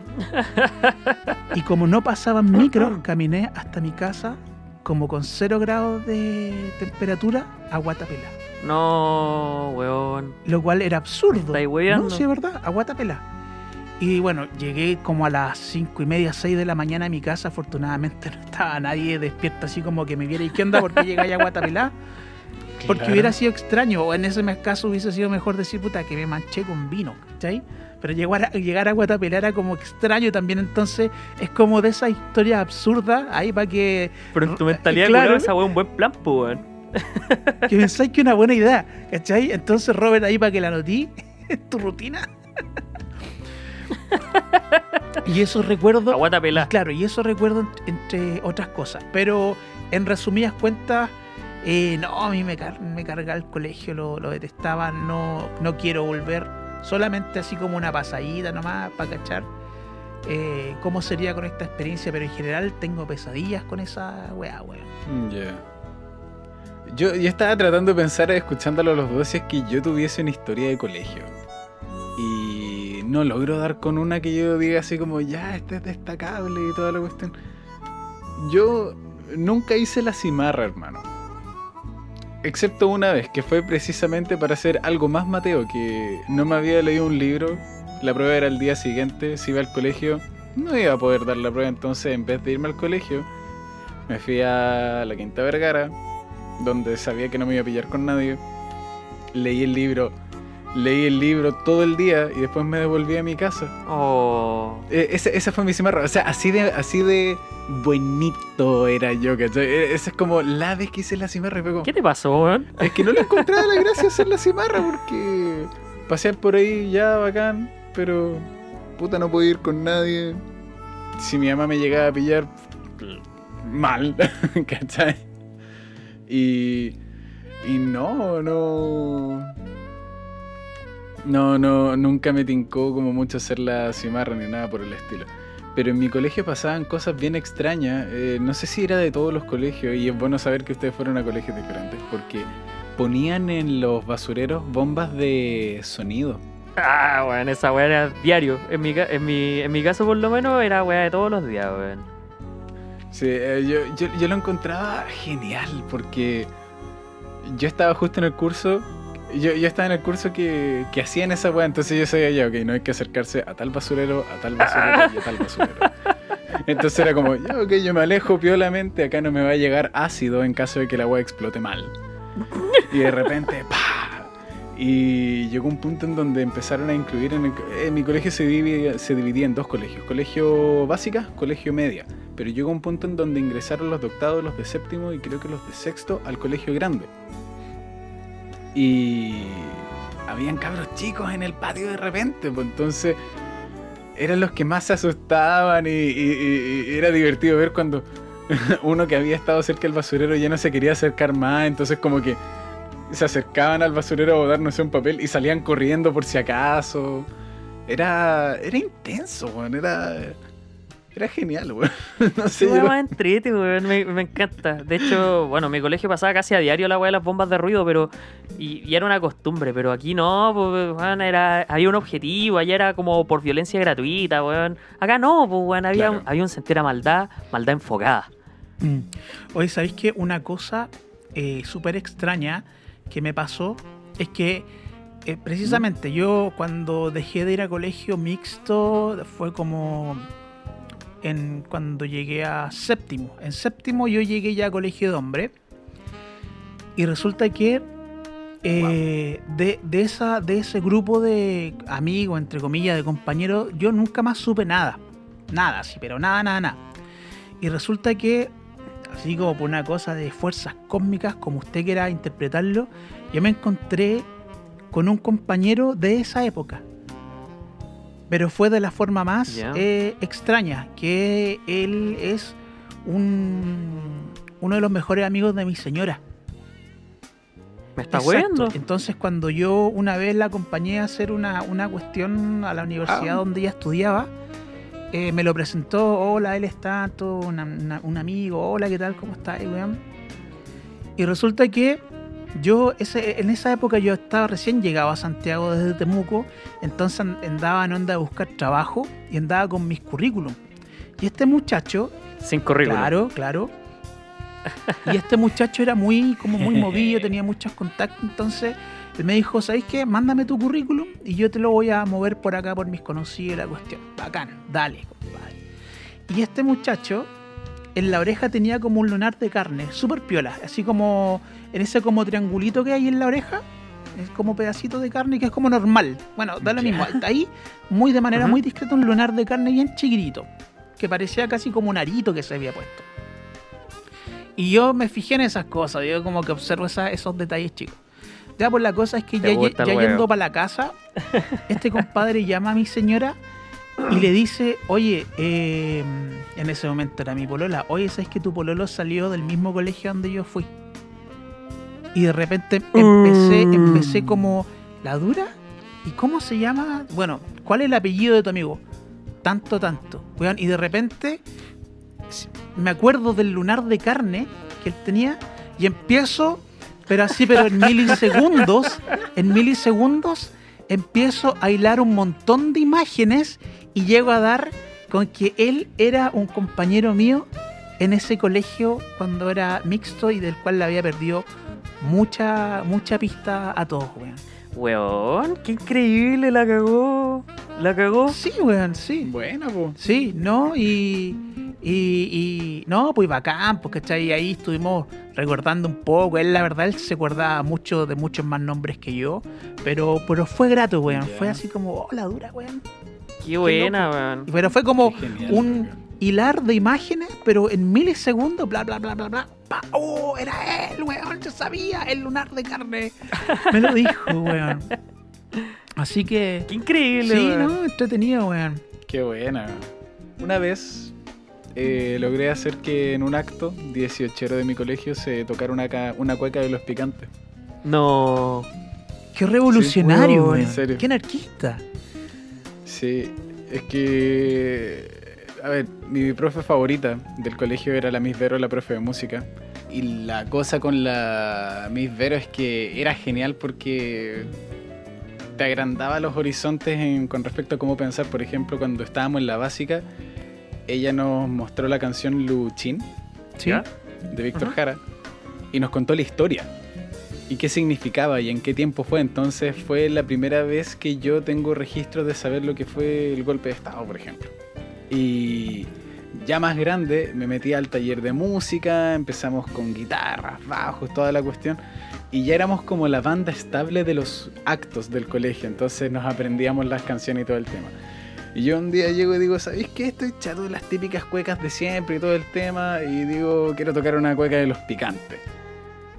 Y como no pasaban micro, caminé hasta mi casa como con 0 grados de temperatura a Guatapela. No, weón. Lo cual era absurdo. No, sí, es verdad, a Guatapela. Y bueno, llegué como a las 5 y media, 6 de la mañana a mi casa. Afortunadamente [LAUGHS] no estaba nadie despierto así como que me viera. ¿Y qué onda? ¿Por qué llegáis a Guatapelá? Porque Claro. hubiera sido extraño, o en ese caso hubiese sido mejor decir, puta, que me manché con vino, ¿cachai? Pero llegar a, llegar a Guatapelá era como extraño también, entonces es como de esa historia absurda, ahí para que, Pero en tu mentalidad, Claro. esa weón un buen plan, pues, weón. [LAUGHS] que pensáis que una buena idea, ¿cachai? Entonces, Robert, ahí para que la anotí [LAUGHS] en tu rutina. Y eso recuerdo. Aguata pelá. Claro, y eso recuerdo ent- entre otras cosas. Pero en resumidas cuentas, eh, no, a mí me, car- me cargaba el colegio, lo, lo detestaba, no, no quiero volver. Solamente así como una pasadita nomás para cachar eh, cómo sería con esta experiencia. Pero en general tengo pesadillas con esa weá, weón. Mm, Ya. Yo, yo estaba tratando de pensar, escuchándolo a los dos, si es que yo tuviese una historia de colegio. No logro dar con una que yo diga así como, ya, este es destacable y toda la cuestión. Yo nunca hice la cimarra, hermano. Excepto una vez, que fue precisamente para hacer algo más Mateo, que no me había leído un libro. La prueba era el día siguiente, si iba al colegio, no iba a poder dar la prueba, entonces en vez de irme al colegio, Me fui a la Quinta Vergara, donde sabía que no me iba a pillar con nadie. Leí el libro, leí el libro todo el día y después me devolví a mi casa. Oh. Ese- esa fue mi cimarra. O sea, así de, así de buenito era yo, ¿cachai? Eh, Esa es como la vez que hice la cimarra y fue como, ¿Qué te pasó, weón? Es que no le encontraba la [LAUGHS] gracia hacer la cimarra porque pasear por ahí ya bacán, pero puta no puedo ir con nadie. Si mi mamá me llegaba a pillar, mal, [LAUGHS] ¿cachai? Y, y no, no. No, no, nunca me tincó como mucho hacer la cimarra ni nada por el estilo. Pero en mi colegio pasaban cosas bien extrañas. eh, no sé si era de todos los colegios y es bueno saber que ustedes fueron a colegios diferentes porque ponían en los basureros bombas de sonido. Ah, weón, esa weá era diario. En mi, en, mi, en mi caso, por lo menos, era weá de todos los días, weón. Sí, eh, yo, yo, yo lo encontraba genial porque yo estaba justo en el curso. Yo, yo estaba en el curso que, que hacían esa weá, entonces yo sabía ya, ok, no hay que acercarse a tal basurero, a tal basurero y a tal basurero. [LAUGHS] Entonces era como, ya, ok, yo me alejo piolamente, acá no me va a llegar ácido en caso de que la weá explote mal. Y de repente, [LAUGHS] ¡pa! Y llegó un punto en donde empezaron a incluir en, el en mi colegio se dividía, se dividía en dos colegios, colegio básica, colegio media. Pero llegó un punto en donde ingresaron los de octavo, los de séptimo y creo que los de sexto al colegio grande. Y habían cabros chicos en el patio de repente, pues entonces eran los que más se asustaban y, y- era divertido ver cuando [LAUGHS] uno que había estado cerca del basurero ya no se quería acercar más, entonces como que se acercaban al basurero a dar, no sé, un papel y salían corriendo por si acaso. Era, era intenso, era, era genial, weón. [LAUGHS] No sé, Sí, más entrete, weón, me, me encanta. De hecho, bueno, mi colegio pasaba casi a diario la weá de las bombas de ruido, pero. Y, y era una costumbre, pero aquí no, pues, weón, era, había un objetivo, allá era como por violencia gratuita, weón. Acá no, pues, weón, había, Claro. un, había un sentido de maldad, maldad enfocada. Mm. Oye, ¿sabéis que una cosa eh, súper extraña que me pasó es que eh, precisamente yo cuando dejé de ir a colegio mixto fue como en cuando llegué a séptimo. En séptimo yo llegué ya a colegio de hombre y resulta que eh, de, de esa, de ese grupo de amigos, entre comillas, de compañeros, yo nunca más supe nada. Nada, sí, pero nada, nada, nada. Y resulta que así como por una cosa de fuerzas cósmicas, como usted quiera interpretarlo, yo me encontré con un compañero de esa época. Pero fue de la forma más eh, extraña, que él es un, uno de los mejores amigos de mi señora. ¿Me está weando? Entonces cuando yo una vez la acompañé a hacer una, una cuestión a la universidad Ah. donde ella estudiaba, eh, me lo presentó, hola, él está, todo una- una- un amigo, hola, ¿qué tal? ¿Cómo estás, weón? Y resulta que yo, ese, en esa época yo estaba recién llegado a Santiago desde Temuco, entonces an- andaba en onda de buscar trabajo y andaba con mis currículum. Y este muchacho, Sin currículum. Claro, claro. Y este muchacho era muy, como muy movido, [LAUGHS] tenía muchos contactos, entonces él me dijo, ¿sabes qué? Mándame tu currículum y yo te lo voy a mover por acá por mis conocidos y la cuestión. Bacán, dale, compadre. Y este muchacho en la oreja tenía como un lunar de carne, súper piola, así como en ese como triangulito que hay en la oreja, es como pedacito de carne que es como normal. Bueno, da lo mismo, está ahí muy de manera muy discreta un lunar de carne bien chiquitito, que parecía casi como un arito que se había puesto. Y yo me fijé en esas cosas, yo como que observo esa- esos detalles chicos. Ya, pues la cosa es que ya, ya yendo para la casa, este compadre llama a mi señora y le dice, oye, eh, en ese momento era mi polola, oye, ¿sabes que tu pololo salió del mismo colegio donde yo fui? Y de repente empecé, Mm. empecé como, ¿la dura? ¿Y cómo se llama? Bueno, ¿cuál es el apellido de tu amigo? Tanto, tanto. Y de repente me acuerdo del lunar de carne que él tenía y empiezo, pero así, pero en milisegundos, en milisegundos, empiezo a hilar un montón de imágenes y llego a dar con que él era un compañero mío en ese colegio cuando era mixto y del cual le había perdido mucha, mucha pista a todos, weón. Weón, qué increíble la cagó. ¿La cagó? Sí, weón, sí. Buena, po. Sí, ¿no? Y, y, y no, pues bacán, pues, ¿cachai? Ahí estuvimos recordando un poco. Él, la verdad, él se acordaba mucho de muchos más nombres que yo, pero, pero fue grato, weón. Fue así como, oh, la dura, weón. Qué buena, weón. Pero fue como genial, un hilar de imágenes, pero en milisegundos, bla, bla, bla, bla, bla. pa, ¡Oh, era él, weón! Yo sabía, el lunar de carne. Me lo dijo, [LAUGHS] weón. Así que, Qué increíble, sí, weón. ¿no? Entretenido, weón. Qué buena. Una vez eh, logré hacer que en un acto 18 de mi colegio se tocara una, ca- una cueca de los picantes. No. Qué revolucionario, weón, weón. en serio. Qué anarquista. Sí, es que. A ver, mi profe favorita del colegio era la Miss Vero, la profe de música. Y la cosa con la Miss Vero es que era genial porque te agrandaba los horizontes en- con respecto a cómo pensar. Por ejemplo, cuando estábamos en la básica, ella nos mostró la canción Luchín ¿Sí? De Víctor. Jara y nos contó la historia y qué significaba y en qué tiempo fue. Entonces fue la primera vez que yo tengo registro de saber lo que fue el golpe de Estado, por ejemplo. Y ya más grande me metí al taller de música, empezamos con guitarras, bajos, toda la cuestión. Y ya éramos como la banda estable de los actos del colegio, entonces nos aprendíamos las canciones y todo el tema. Y yo un día llego y digo, ¿sabéis qué? Estoy chato de las típicas cuecas de siempre y todo el tema. Y digo, quiero tocar una cueca de los picantes.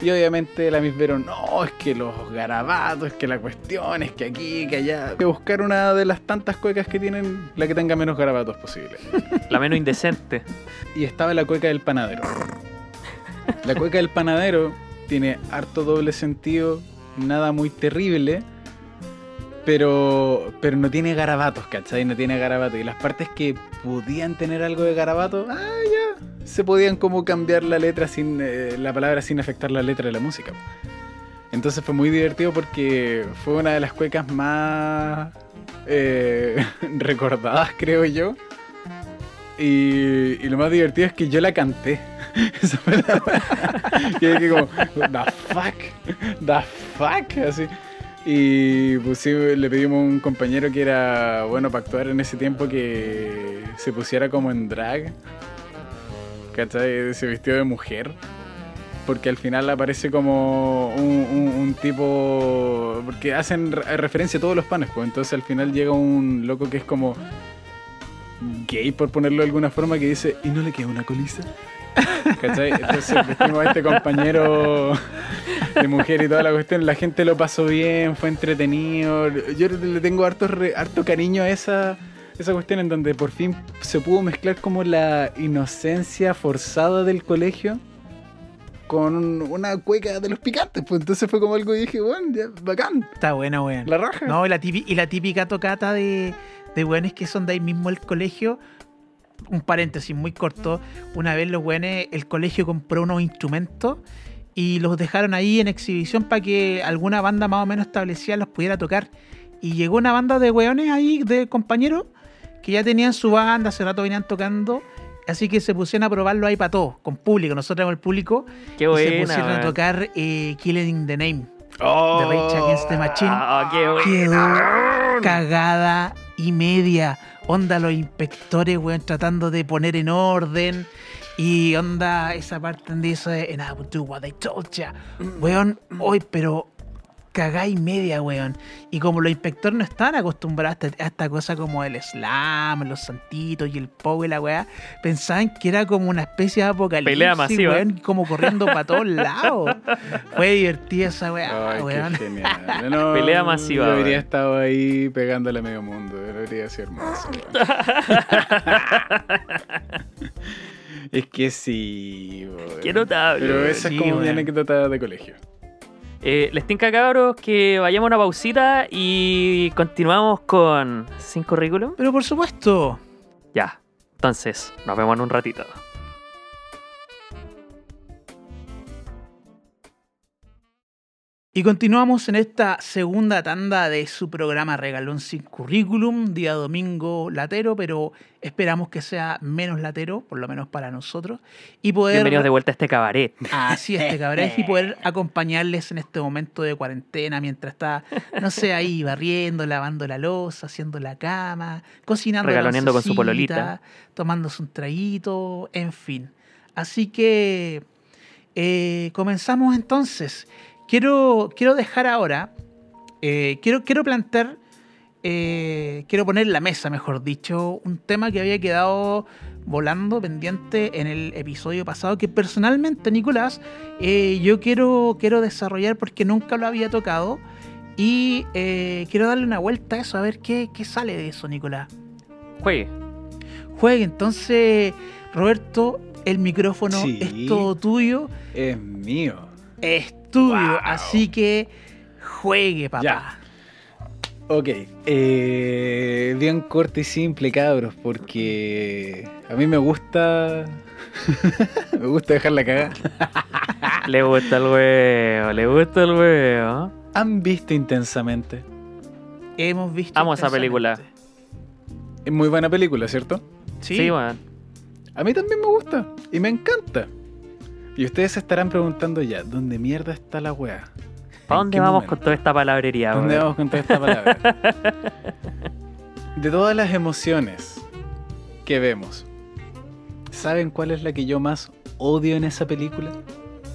Y obviamente la Miss Vero, no, es que los garabatos, es que la cuestión, es que aquí, que allá. Voy a buscar una de las tantas cuecas que tienen, la que tenga menos garabatos posible. [LAUGHS] La menos indecente. Y estaba la cueca del panadero. La cueca del panadero tiene harto doble sentido, nada muy terrible, pero, pero no tiene garabatos, ¿cachai? No tiene garabatos. Y las partes que podían tener algo de garabato, ah, ya, se podían como cambiar la letra sin, eh, la palabra sin afectar la letra de la música. Entonces fue muy divertido porque fue una de las cuecas más eh, [LAUGHS] recordadas, creo yo. Y, lo más divertido es que yo la canté. [LAUGHS] Esa fue la [LAUGHS] que como, the fuck, the fuck, así. Y pues sí, le pedimos a un compañero que era bueno para actuar en ese tiempo que se pusiera como en drag. ¿Cachai? Se vistió de mujer. Porque al final aparece como un, un- un tipo. Porque hacen re- referencia a todos los panes, pues. Entonces al final llega un loco que es como. gay, por ponerlo de alguna forma, que dice: ¿Y no le queda una colisa? [LAUGHS] ¿Cachai? Entonces vestimos a este compañero de mujer y toda la cuestión. La gente lo pasó bien, fue entretenido. Yo le tengo harto, re- harto cariño a esa, esa cuestión en donde por fin se pudo mezclar como la inocencia forzada del colegio con una cueca de los picantes. Pues entonces fue como algo y dije, bueno, ya, bacán, Está buena, weón. la raja. No, y la, típica, y la típica tocata de, de weones que son de ahí mismo el colegio. Un paréntesis muy corto. Una vez los weones, el colegio compró unos instrumentos y los dejaron ahí en exhibición para que alguna banda más o menos establecida los pudiera tocar. Y llegó una banda de weones ahí, de compañeros, que ya tenían su banda, hace rato venían tocando. Así que se pusieron a probarlo ahí para todos, con público. Nosotros éramos el público. Qué y se buena. pusieron a tocar eh, Killing the Name. Oh, de Rage Against the Machine. Ah, qué buena. Quedó cagada y media. Onda los inspectores, weón, tratando de poner en orden. Y onda esa parte donde dice, and I will do what I told ya. Weón, hoy, pero cagada y media, weón. Y como los inspectores no estaban acostumbrados a esta, a esta cosa como el slam, los santitos y el pogo y la weá, pensaban que era como una especie de apocalipsis, Pelea masiva. weón, como corriendo para todos lados. Fue divertida esa weá, Ay, weón. qué genial. [LAUGHS] No, Pelea masiva, Yo habría weón. estado ahí pegándole a medio mundo. Debería ser hermoso. [LAUGHS] es que sí. Qué notable. Pero esa Sí, es como mi anécdota de colegio. Eh, les tinca cabros que vayamos a una pausita y continuamos con sin currículum. Pero por supuesto. Ya. Entonces, nos vemos en un ratito. Y continuamos en esta segunda tanda de su programa Regalón sin Currículum, día domingo latero, pero esperamos que sea menos latero, por lo menos para nosotros, y poder... Bienvenidos de vuelta a este cabaret. Así es, este cabaret, y poder acompañarles en este momento de cuarentena mientras está, no sé, ahí barriendo, lavando la losa, haciendo la cama, cocinando. Regaloneando con su pololita. Tomándose un traguito, en fin. Así que eh, comenzamos entonces. Quiero, quiero dejar ahora, eh, quiero, quiero plantear, eh, quiero poner en la mesa, mejor dicho, un tema que había quedado volando pendiente en el episodio pasado, que personalmente, Nicolás, eh, yo quiero, quiero desarrollar porque nunca lo había tocado y eh, quiero darle una vuelta a eso, a ver qué, qué sale de eso, Nicolás. Juegue. Juegue, entonces, Roberto, el micrófono Sí. es todo tuyo. Es mío. es Wow. así que juegue, papá. Ya. Ok, eh, bien corto y simple, cabros, porque a mí me gusta. [LAUGHS] me gusta dejar la cagada. [LAUGHS] Le gusta el huevo, le gusta el huevo. ¿Han visto intensamente? Hemos visto. Amo esa película. Es muy buena película, ¿cierto? Sí, Sí, weón. A mí también me gusta y me encanta. Y ustedes se estarán preguntando ya, ¿dónde mierda está la wea? ¿Para ¿En dónde vamos momento? con toda esta palabrería, ¿Dónde weón? vamos con toda esta palabra? [LAUGHS] De todas las emociones que vemos, ¿saben cuál es la que yo más odio en esa película?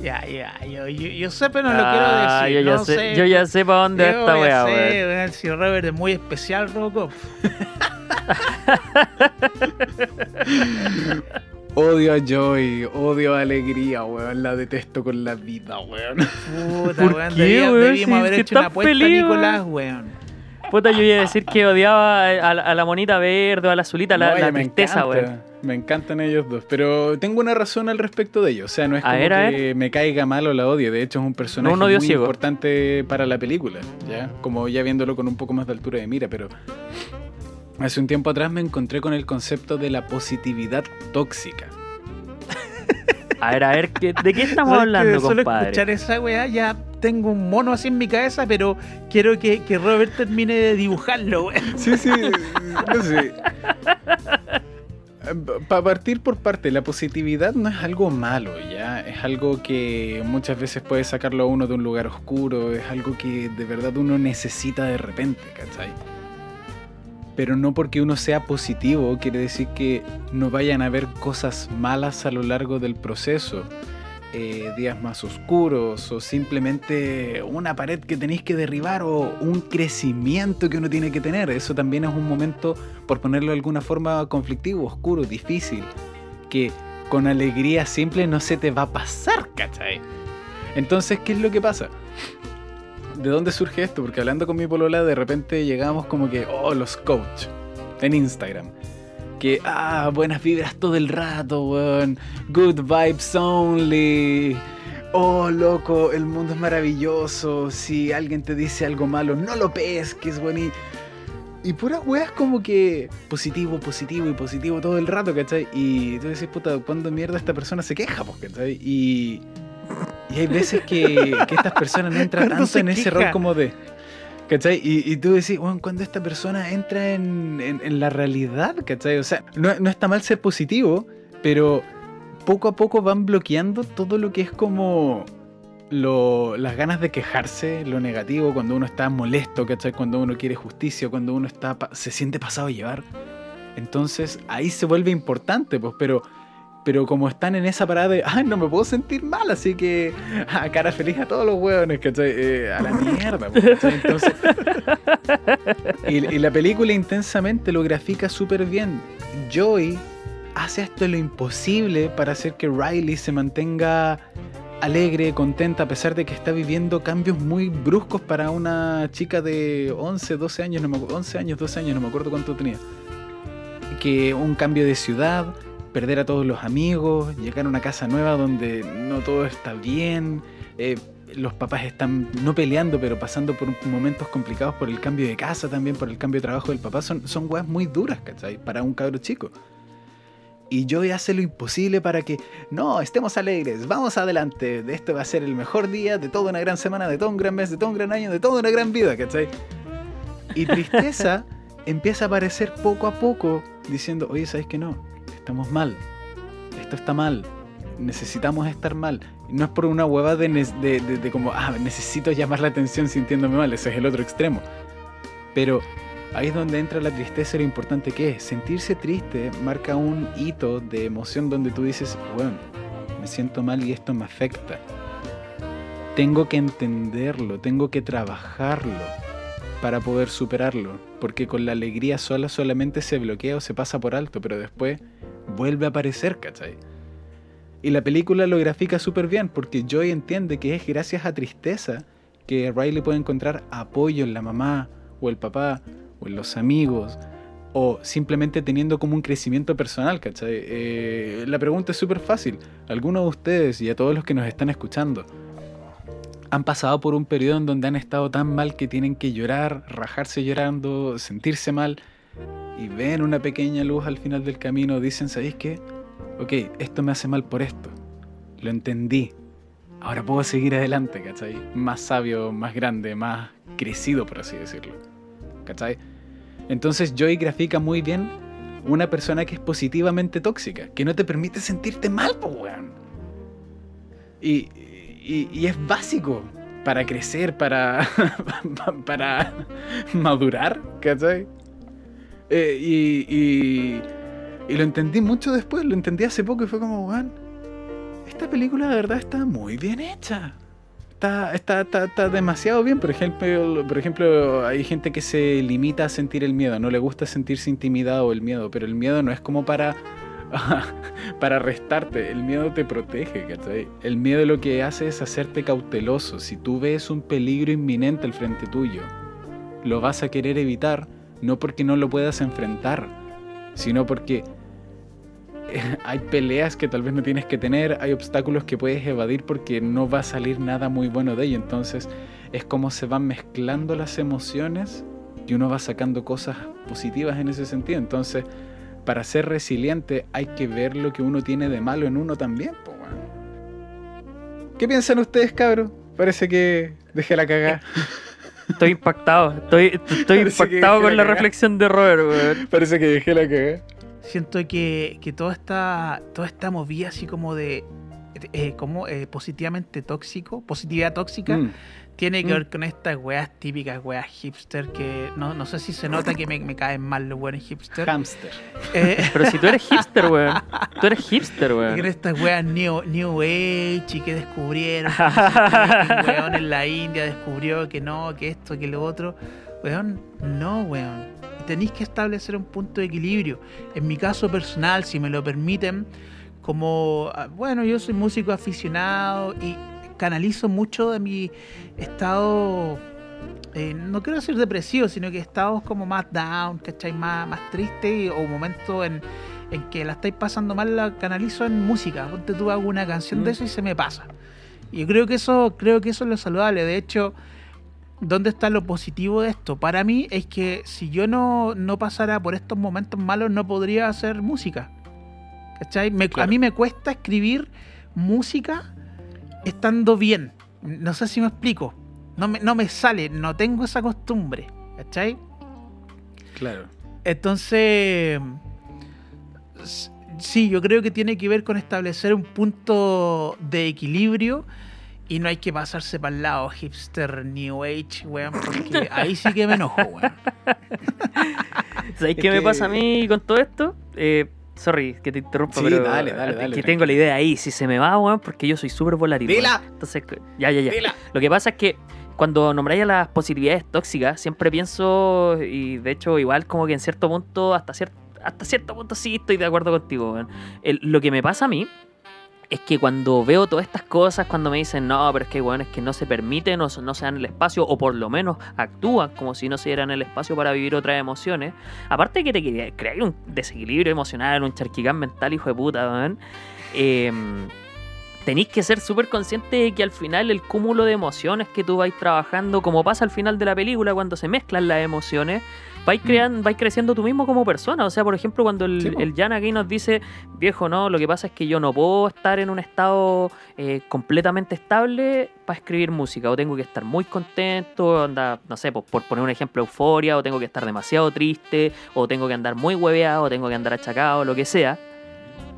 Ya, ya, yo, yo, yo sé, pero no lo Ah, quiero decir. yo, ya no sé, sé. yo ya sé para dónde Yo esta ya weá, weón, Si Robert es muy especial, Rocco. [LAUGHS] [LAUGHS] Odio a Joy, odio a Alegría, weón. La detesto con la vida, weón. Puta, ¿Por weón. qué, debía- weón? debimos Si- haber si hecho una apuesta, feliz, Nicolás, weón. Puta, yo iba a decir que odiaba a, la- a la monita verde o a la azulita, la, No, la tristeza, encanta, weón. Me encantan ellos dos, pero tengo una razón al respecto de ellos. O sea, no es A como ver, a que me caiga mal o la odie. De hecho, es un personaje No un odio muy ciego. importante para la película, ¿ya? Como ya viéndolo con un poco más de altura de mira, pero hace un tiempo atrás me encontré con el concepto de la positividad tóxica. A ver, a ver, ¿qué- ¿de qué estamos ¿Sabes que hablando, Solo compadre? escuchar esa weá ya tengo un mono así en mi cabeza, pero quiero que, que Robert termine de dibujarlo, weón. Sí, sí, no sé. Para partir por parte, la positividad no es algo malo, ¿ya? Es algo que muchas veces puede sacarlo a uno de un lugar oscuro, es algo que de verdad uno necesita de repente, ¿cachai? Pero no porque uno sea positivo quiere decir que no vayan a haber cosas malas a lo largo del proceso. eh, días más oscuros o simplemente una pared que tenéis que derribar o un crecimiento que uno tiene que tener. Eso también es un momento, por ponerlo de alguna forma, conflictivo, oscuro, difícil, que con alegría simple no se te va a pasar, ¿cachai? Entonces, ¿qué es lo que pasa? ¿De dónde surge esto? Porque hablando con mi polola, de repente llegamos como que, oh, los coach, en Instagram. Que, ah, buenas vibras todo el rato, weón. Good vibes only. Oh, loco, el mundo es maravilloso. Si alguien te dice algo malo, no lo pesques, weón. Y, y puras weas como que positivo, positivo y positivo todo el rato, ¿cachai? Y tú decís, puta, ¿cuándo mierda esta persona se queja, pues, ¿cachai? Y, y hay veces que, que estas personas no entran [LAUGHS] ¿Cuándo tanto en ese rol como de... ¿Cachai? Y, y tú decís, bueno, cuando esta persona entra en, en- en la realidad, ¿cachai? O sea, no, no está mal ser positivo, pero poco a poco van bloqueando todo lo que es como lo- las ganas de quejarse, lo negativo, cuando uno está molesto, ¿cachai? Cuando uno quiere justicia, cuando uno está se siente pasado a llevar. Entonces ahí se vuelve importante, pues, pero, pero como están en esa parada de, ay, no me puedo sentir mal, así que a cara feliz a todos los hueones, ¿cachai? Eh, a la mierda, y, la película intensamente lo grafica súper bien. Joy hace hasta lo imposible para hacer que Riley se mantenga alegre, contenta, a pesar de que está viviendo cambios muy bruscos para una chica de 11, 12 años, no me, acu- 11 años, 12 años, no me acuerdo cuánto tenía. Que un cambio de ciudad, perder a todos los amigos, llegar a una casa nueva donde no todo está bien, eh, los papás están no peleando, pero pasando por momentos complicados por el cambio de casa también, por el cambio de trabajo del papá, son, son weas muy duras, ¿cachai? Para un cabro chico. Y Joey hace lo imposible para que, no, estemos alegres, vamos adelante, esto va a ser el mejor día de toda una gran semana, de todo un gran mes, de todo un gran año, de toda una gran vida, ¿cachai? Y tristeza [LAUGHS] empieza a aparecer poco a poco, diciendo, oye, ¿sabes que no? Estamos mal, esto está mal, necesitamos estar mal. No es por una hueva de, de- de como, ah, necesito llamar la atención sintiéndome mal, ese es el otro extremo. Pero ahí es donde entra la tristeza y lo importante que es. Sentirse triste marca un hito de emoción donde tú dices, bueno, me siento mal y esto me afecta. Tengo que entenderlo, tengo que trabajarlo para poder superarlo. Porque con la alegría sola solamente se bloquea o se pasa por alto, pero después vuelve a aparecer, ¿cachai? Y la película lo grafica súper bien porque Joy entiende que es gracias a tristeza que Riley puede encontrar apoyo en la mamá o el papá o en los amigos o simplemente teniendo como un crecimiento personal, ¿cachai? Eh, la pregunta es súper fácil. ¿Algunos de ustedes y a todos los que nos están escuchando han pasado por un periodo en donde han estado tan mal que tienen que llorar, rajarse llorando, sentirse mal y ven una pequeña luz al final del camino? Dicen, ¿sabéis qué? Ok, esto me hace mal por esto. Lo entendí. Ahora puedo seguir adelante, ¿cachai? Más sabio, más grande, más crecido, por así decirlo. ¿Cachai? Entonces Joy grafica muy bien una persona que es positivamente tóxica, que no te permite sentirte mal, po, weón. Y, y, es básico para crecer, para, [LAUGHS] para madurar, ¿cachai? Eh, y, y, y lo entendí mucho después, lo entendí hace poco y fue como, weón, esta película de verdad está muy bien hecha. Está, está, está, está demasiado bien. Por ejemplo, por ejemplo, hay gente que se limita a sentir el miedo. No le gusta sentirse intimidado o el miedo. Pero el miedo no es como para, [LAUGHS] para restarte. El miedo te protege, ¿cachai? El miedo lo que hace es hacerte cauteloso. Si tú ves un peligro inminente al frente tuyo, lo vas a querer evitar. No porque no lo puedas enfrentar, sino porque [LAUGHS] hay peleas que tal vez no tienes que tener, hay obstáculos que puedes evadir porque no va a salir nada muy bueno de ello. Entonces es como se van mezclando las emociones y uno va sacando cosas positivas en ese sentido. Entonces, para ser resiliente hay que ver lo que uno tiene de malo en uno también. po. ¿Qué piensan ustedes, cabros? Parece que dejé la cagada. Estoy impactado. Estoy, estoy Parece que impactado dejé con la reflexión de Robert, weón. Parece que dejé la cagada. Siento que, que toda esta toda esta movida así como de eh, como eh, positivamente tóxico, positividad tóxica, Mm. Tiene que Mm. ver con estas weas típicas, weas hipster, que no, no sé si se nota que me, me caen mal los weones hipster. Hamster. Eh, [LAUGHS] Pero si tú eres hipster, weón. Tú eres hipster, y con weón. estas weas new, new Age y que descubrieron [LAUGHS] que, un weón en la India descubrió que no, que esto, que lo otro. Weón, no, weón. Tenéis que establecer un punto de equilibrio. En mi caso personal, si me lo permiten, como, ah, bueno, yo soy músico aficionado y canalizo mucho de mi estado, eh, no quiero decir depresivo, sino que estados como más down, ¿cachai? Más, más triste o momentos en, en que la estáis pasando mal, la canalizo en música. Ponte tú hago una canción de Mm. eso y se me pasa. Y yo creo que eso, creo que eso es lo saludable. De hecho, ¿dónde está lo positivo de esto? Para mí es que si yo no, no pasara por estos momentos malos, no podría hacer música. ¿Cachai? Me- A mí me cuesta escribir música estando bien. No sé si me explico. No me, no me sale, no tengo esa costumbre. ¿Cachai? Claro. Entonces, sí, yo creo que tiene que ver con establecer un punto de equilibrio y no hay que pasarse para el lado hipster, new age, weón, porque [LAUGHS] ahí sí que me enojo, weón. ¿Sabéis qué me pasa a mí con todo esto? Eh, sorry que te interrumpa, Sí, pero dale, dale, dale, que tengo la idea ahí. Si se me va, weón, porque yo soy súper volátil. weón. Dila. Entonces, ya, ya, ya. Dila. Lo que pasa es que cuando nombráis a las posibilidades tóxicas, siempre pienso, y de hecho, igual como que en cierto punto, hasta cierto, hasta cierto punto sí estoy de acuerdo contigo. weón. El- lo que me pasa a mí es que cuando veo todas estas cosas, cuando me dicen, no, pero es que bueno, es que no se permiten o no se dan el espacio, o por lo menos actúan como si no se dieran el espacio para vivir otras emociones, aparte de que te crea- crea un desequilibrio emocional, un charquicán mental, hijo de puta, eh, tenéis que ser súper consciente de que al final el cúmulo de emociones que tú vais trabajando, como pasa al final de la película cuando se mezclan las emociones, vais, creando, vais creciendo tú mismo como persona. O sea, por ejemplo, cuando el, Sí, el Jan aquí nos dice, viejo, no, lo que pasa es que yo no puedo estar en un estado eh, completamente estable para escribir música. O tengo que estar muy contento, anda, no sé, por, por poner un ejemplo, euforia, o tengo que estar demasiado triste, o tengo que andar muy hueveado, o tengo que andar achacado, lo que sea.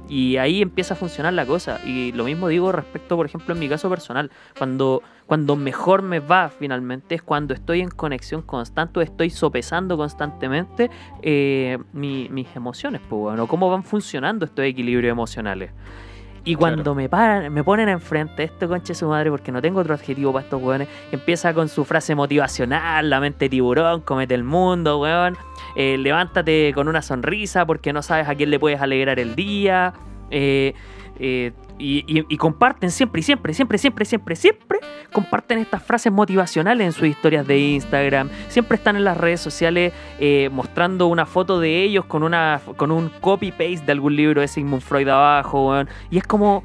Y ahí empieza a funcionar la cosa. Y lo mismo digo respecto, por ejemplo, en mi caso personal. Cuando, cuando mejor me va finalmente es cuando estoy en conexión constante, o estoy sopesando constantemente eh, mi- mis emociones, pues, bueno, cómo van funcionando estos equilibrios emocionales. Y cuando Claro. me paran, me ponen enfrente esto, conche su madre, porque no tengo otro adjetivo para estos weones, empieza con su frase motivacional, la mente tiburón, comete el mundo, weón. eh, levántate con una sonrisa porque no sabes a quién le puedes alegrar el día. eh, eh, y, y- y comparten siempre, siempre, siempre, siempre, siempre, siempre, comparten estas frases motivacionales en sus historias de Instagram. Siempre están en las redes sociales eh, mostrando una foto de ellos con, una, con un copy-paste de algún libro de Sigmund Freud abajo, weón. Y es como,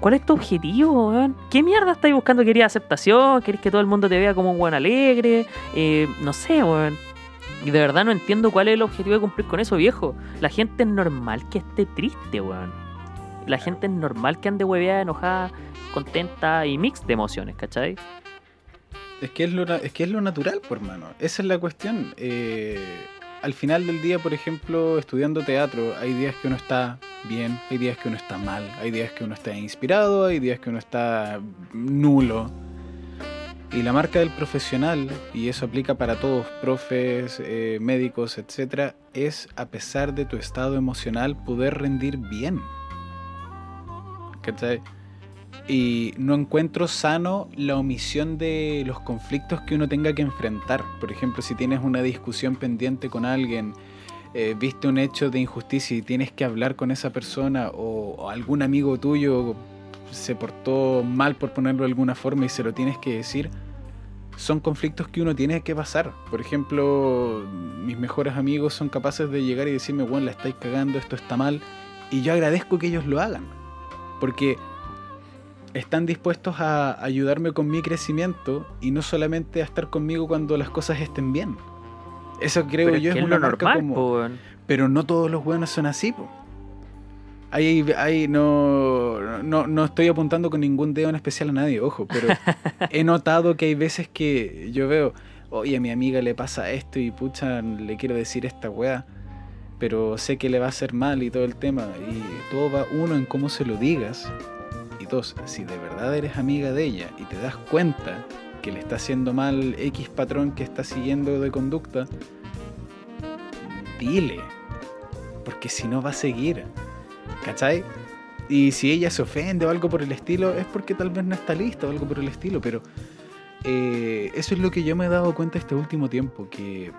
¿cuál es tu objetivo, weón? ¿Qué mierda estáis buscando? ¿Querías aceptación? ¿Querés que todo el mundo te vea como un buen alegre? Eh, no sé, weón. Y de verdad no entiendo cuál es el objetivo de cumplir con eso, viejo. La gente es normal que esté triste, weón. La gente es normal que ande hueveada, enojada, contenta y mix de emociones, ¿cachai? Es que es lo, es que es lo natural, por hermano. Esa es la cuestión. Eh, al final del día, por ejemplo, estudiando teatro, hay días que uno está bien, hay días que uno está mal, hay días que uno está inspirado, hay días que uno está nulo. Y la marca del profesional, y eso aplica para todos, profes, eh, médicos, etcétera, es a pesar de tu estado emocional poder rendir bien. Y no encuentro sano la omisión de los conflictos que uno tenga que enfrentar. Por ejemplo, si tienes una discusión pendiente con alguien, eh, viste un hecho de injusticia y tienes que hablar con esa persona o, o algún amigo tuyo se portó mal por ponerlo de alguna forma y se lo tienes que decir, son conflictos que uno tiene que pasar. Por ejemplo, mis mejores amigos son capaces de llegar y decirme, bueno, la estáis cagando, esto está mal, y yo agradezco que ellos lo hagan. Porque están dispuestos a ayudarme con mi crecimiento y no solamente a estar conmigo cuando las cosas estén bien. Eso creo Pero es yo que es una lo marca normal, como... po. Pero no todos los buenos son así, po. Ahí, ahí no, no, no estoy apuntando con ningún dedo en especial a nadie, ojo, pero [LAUGHS] he notado que hay veces que yo veo, oye, a mi amiga le pasa esto y pucha, le quiero decir esta weá, pero sé que le va a hacer mal y todo el tema, y todo va uno en cómo se lo digas, y dos, si de verdad eres amiga de ella y te das cuenta que le está haciendo mal X patrón que está siguiendo de conducta, dile, porque si no va a seguir, ¿cachai? Y si ella se ofende o algo por el estilo, es porque tal vez no está lista o algo por el estilo, pero eh, eso es lo que yo me he dado cuenta este último tiempo, que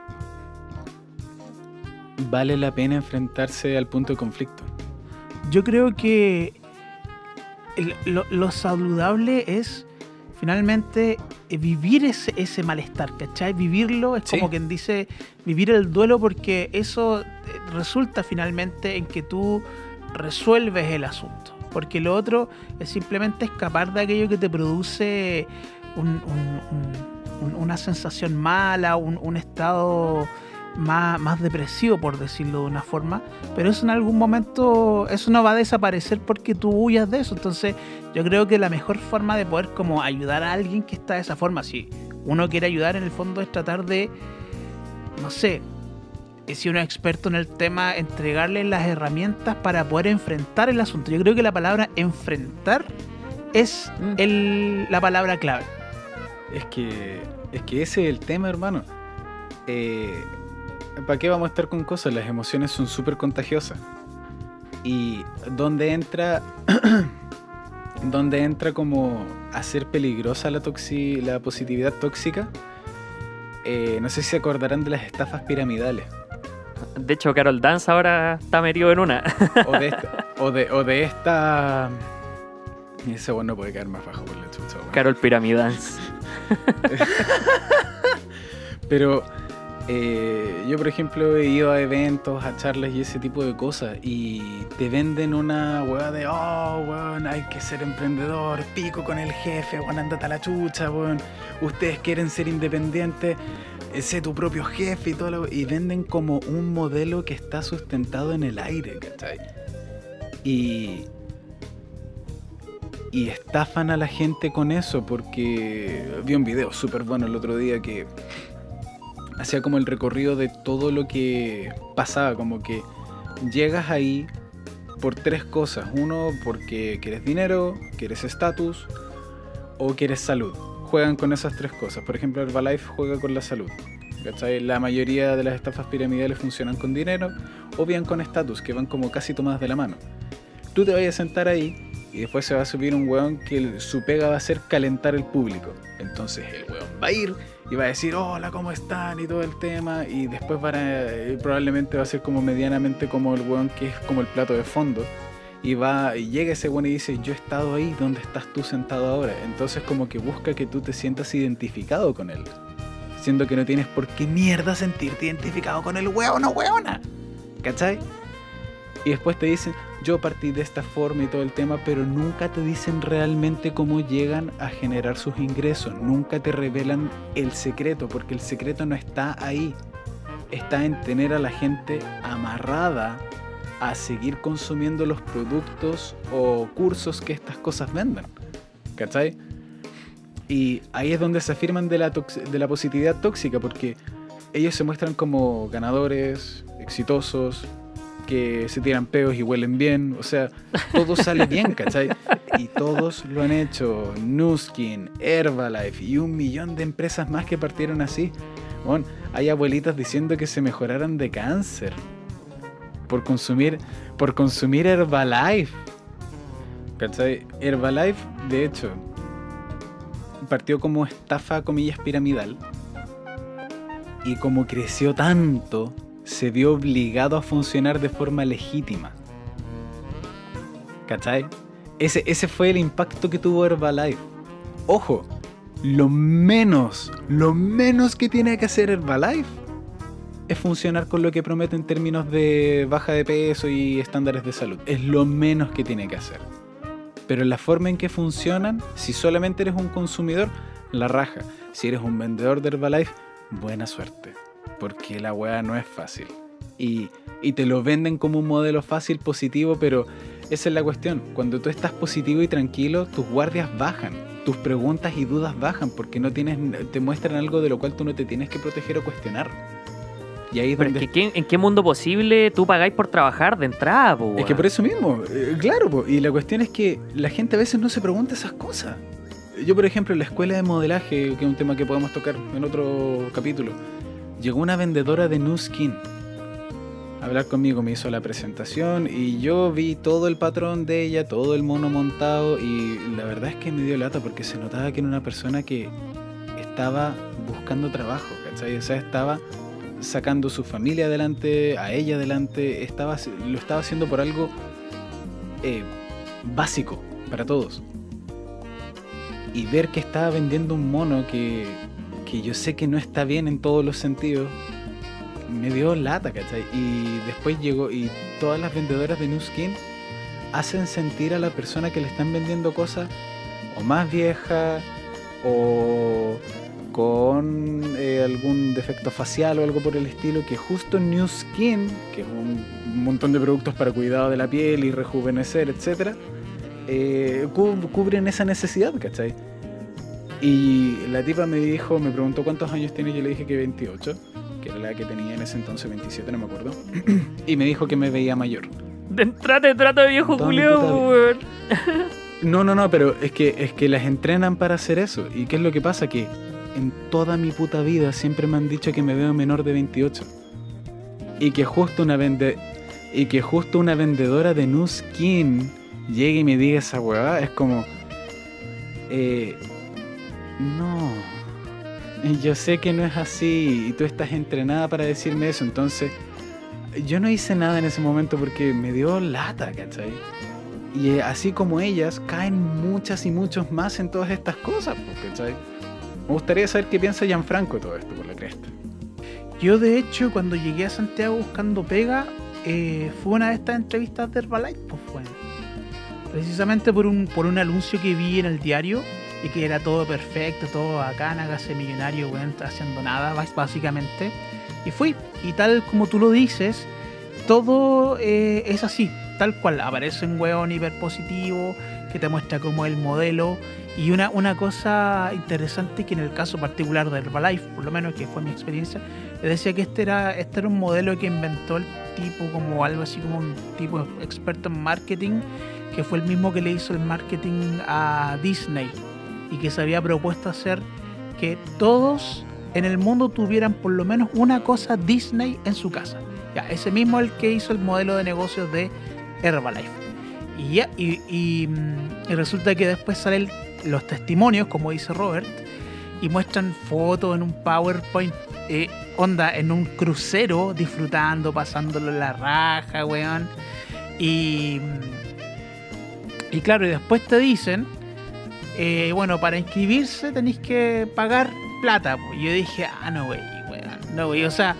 vale la pena enfrentarse al punto de conflicto. Yo creo que el- lo, lo saludable es finalmente vivir ese, ese malestar, ¿cachai? Vivirlo es Sí. como quien dice vivir el duelo porque eso eh, resulta finalmente en que tú resuelves el asunto. Porque lo otro es simplemente escapar de aquello que te produce un- un- un- un- una sensación mala, un, un estado más, más depresivo, por decirlo de una forma. Pero eso en algún momento, eso no va a desaparecer porque tú huyas de eso. Entonces yo creo que la mejor forma de poder como ayudar a alguien que está de esa forma, si uno quiere ayudar en el fondo es tratar de, no sé, eh, si uno es experto en el tema, entregarle las herramientas para poder enfrentar el asunto. Yo creo que la palabra enfrentar es Mm. el- la palabra clave. Es que, es que ese es el tema, hermano. ¿Para qué vamos a estar con cosas? Las emociones son súper contagiosas. Y donde entra, [CLEARS THROAT] donde entra como a ser peligrosa la, toxi, la positividad tóxica, eh, no sé si se acordarán de las estafas piramidales. De hecho, Carol Dance ahora está metido en una. O de esta... [LAUGHS] o de, o de esta ese bueno puede caer más bajo por la chucha. Carol Pyramidance. [LAUGHS] Pero eh, yo, por ejemplo, he ido a eventos, a charlas y ese tipo de cosas. Y te venden una weá de, oh, weón, hay que ser emprendedor, pico con el jefe, weón, andate a la chucha, weón. Ustedes quieren ser independientes. sé tu propio jefe y todo lo, y venden como un modelo que está sustentado en el aire, ¿cachai? Y y estafan a la gente con eso porque vi un video súper bueno el otro día que hacía como el recorrido de todo lo que pasaba, como que llegas ahí por tres cosas. Uno, porque quieres dinero, quieres estatus o quieres salud. Juegan con esas tres cosas. Por ejemplo, Herbalife juega con la salud. ¿cachai? La mayoría de las estafas piramidales funcionan con dinero o bien con estatus, que van como casi tomadas de la mano. Tú te vayas a sentar ahí y después se va a subir un weón que su pega va a ser calentar el público. Entonces el weón va a ir y va a decir, hola, ¿cómo están? Y todo el tema. Y después van a, eh, probablemente va a ser como medianamente como el weón que es como el plato de fondo. Y va, y llega ese weón y dice, yo he estado ahí, ¿dónde estás tú sentado ahora? Entonces como que busca que tú te sientas identificado con él. Siendo que no tienes por qué mierda sentirte identificado con el weón o weona. ¿Cachai? Y después te dicen, yo partí de esta forma y todo el tema, pero nunca te dicen realmente cómo llegan a generar sus ingresos, nunca te revelan el secreto, porque el secreto no está ahí, está en tener a la gente amarrada a seguir consumiendo los productos o cursos que estas cosas venden. ¿Cachai? Y ahí es donde se afirman de la, de la positividad tóxica, porque ellos se muestran como ganadores, exitosos, que se tiran peos y huelen bien. O sea, todo sale bien, [LAUGHS] ¿cachai? Y todos lo han hecho. Nuskin, Herbalife y un millón de empresas más que partieron así. Bueno, hay abuelitas diciendo que se mejoraran de cáncer por consumir, por consumir Herbalife. ¿Cachai? Herbalife, de hecho, partió como estafa, comillas, piramidal. Y como creció tanto, se vio obligado a funcionar de forma legítima. ¿Cachai? Ese, ese fue el impacto que tuvo Herbalife. Ojo, lo menos, lo menos que tiene que hacer Herbalife es funcionar con lo que promete en términos de baja de peso y estándares de salud. Es lo menos que tiene que hacer. Pero la forma en que funcionan, si solamente eres un consumidor, la raja. Si eres un vendedor de Herbalife, buena suerte porque la weá no es fácil. Y, te lo venden como un modelo fácil, positivo, pero esa es la cuestión. Cuando tú estás positivo y tranquilo, tus guardias bajan, tus preguntas y dudas bajan, porque no tienes, te muestran algo de lo cual tú no te tienes que proteger o cuestionar. Y ahí Pero ¿en qué mundo posible tú pagáis por trabajar de entrada? es que por eso mismo, eh, claro, y la cuestión es que la gente a veces no se pregunta esas cosas. Yo, por ejemplo, en la escuela de modelaje, que es un tema que podemos tocar en otro capítulo, llegó una vendedora de New Skin a hablar conmigo, me hizo la presentación y yo vi todo el patrón de ella, todo el mono montado y la verdad es que me dio lata porque se notaba que era una persona que estaba buscando trabajo, ¿cachai? O sea, estaba sacando su familia adelante, a ella adelante, estaba, lo estaba haciendo por algo eh, básico para todos. Y ver que estaba vendiendo un mono que, que yo sé que no está bien en todos los sentidos, me dio lata, ¿cachai? Y después llegó, y todas las vendedoras de New Skin hacen sentir a la persona que le están vendiendo cosas o más vieja o con eh, algún defecto facial o algo por el estilo, que justo New Skin, que es un montón de productos para cuidado de la piel y rejuvenecer, etc., eh, cubren esa necesidad, ¿cachai? Y la tipa me dijo, me preguntó cuántos años tiene, yo le dije que 28, que era la que tenía en ese entonces 27, no me acuerdo. [CLEARS THROAT] y me dijo que me veía mayor. De entrada te trato de viejo Julio, No, no, no, pero es que, es que las entrenan para hacer eso. ¿Y qué es lo que pasa? Que en toda mi puta vida siempre me han dicho que me veo menor de 28. Y que justo una vende y que justo una vendedora de Nu Skin llegue y me diga esa huevada, es como eh, no. Yo sé que no es así y tú estás entrenada para decirme eso, entonces yo no hice nada en ese momento porque me dio lata, ¿cachai? Y eh, así como ellas, caen muchas y muchos más en todas estas cosas, pues, ¿cachai? Me gustaría saber qué piensa Gianfranco de todo esto, por la cresta. Yo, de hecho, cuando llegué a Santiago buscando pega, eh, fue una de estas entrevistas de Herbalife, pues fue. Precisamente por un, por un anuncio que vi en el diario y que era todo perfecto, todo bacán, hágase millonario, weón, haciendo nada, básicamente. Y fui, y tal como tú lo dices, todo eh, es así, tal cual. Aparece un weón hiperpositivo que te muestra como el modelo. Y una, una cosa interesante que en el caso particular de Herbalife, por lo menos que fue mi experiencia, decía que este era, este era un modelo que inventó el tipo como algo así como un tipo experto en marketing, que fue el mismo que le hizo el marketing a Disney y que se había propuesto hacer que todos en el mundo tuvieran por lo menos una cosa Disney en su casa. Ya, ese mismo el que hizo el modelo de negocios de Herbalife. Y, y, y, mm, y resulta que después salen los testimonios, como dice Robert, y muestran fotos en un PowerPoint, eh, onda, en un crucero, disfrutando, pasándolo en la raja, weón. Y, mm, y claro, y después te dicen, eh, bueno, para inscribirse tenéis que pagar plata. yo dije, ah, no, güey, no, güey, o sea,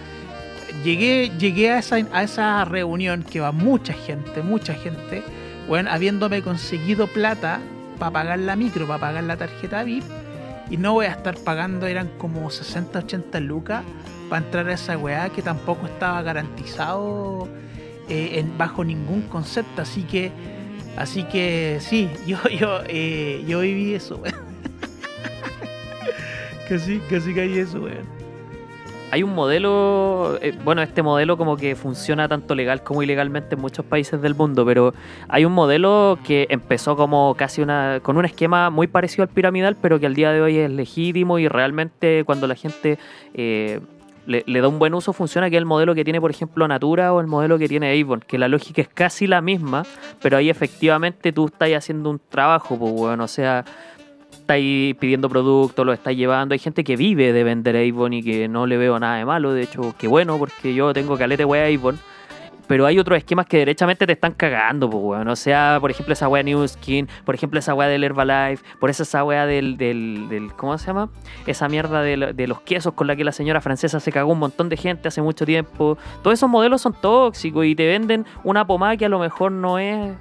llegué, llegué a, esa, a esa reunión que va mucha gente, mucha gente, bueno, habiéndome conseguido plata para pagar la micro, para pagar la tarjeta VIP, y no voy a estar pagando, eran como 60, 80 lucas para entrar a esa weá que tampoco estaba garantizado eh, bajo ningún concepto, así que, así que sí, yo, yo, eh, yo viví eso, weón. casi, casi caí eso, weón. Hay un modelo, eh, bueno, este modelo como que funciona tanto legal como ilegalmente en muchos países del mundo, pero hay un modelo que empezó como casi una, con un esquema muy parecido al piramidal, pero que al día de hoy es legítimo y realmente cuando la gente eh, le, le da un buen uso funciona, que el modelo que tiene, por ejemplo, Natura o el modelo que tiene Avon, que la lógica es casi la misma, pero ahí efectivamente tú estás haciendo un trabajo, pues, bueno, o sea, estáis pidiendo productos, lo estáis llevando. Hay gente que vive de vender Avon y que no le veo nada de malo. De hecho, qué bueno, porque yo tengo calete wea Avon. Pero hay otros esquemas que derechamente te están cagando, pues, weón. O sea, por ejemplo, esa wea New Skin, por ejemplo, esa wea del Herbalife, por eso esa wea del, del, del- ¿cómo se llama? Esa mierda de, de los quesos con la que la señora francesa se cagó un montón de gente hace mucho tiempo. Todos esos modelos son tóxicos y te venden una pomada que a lo mejor no es,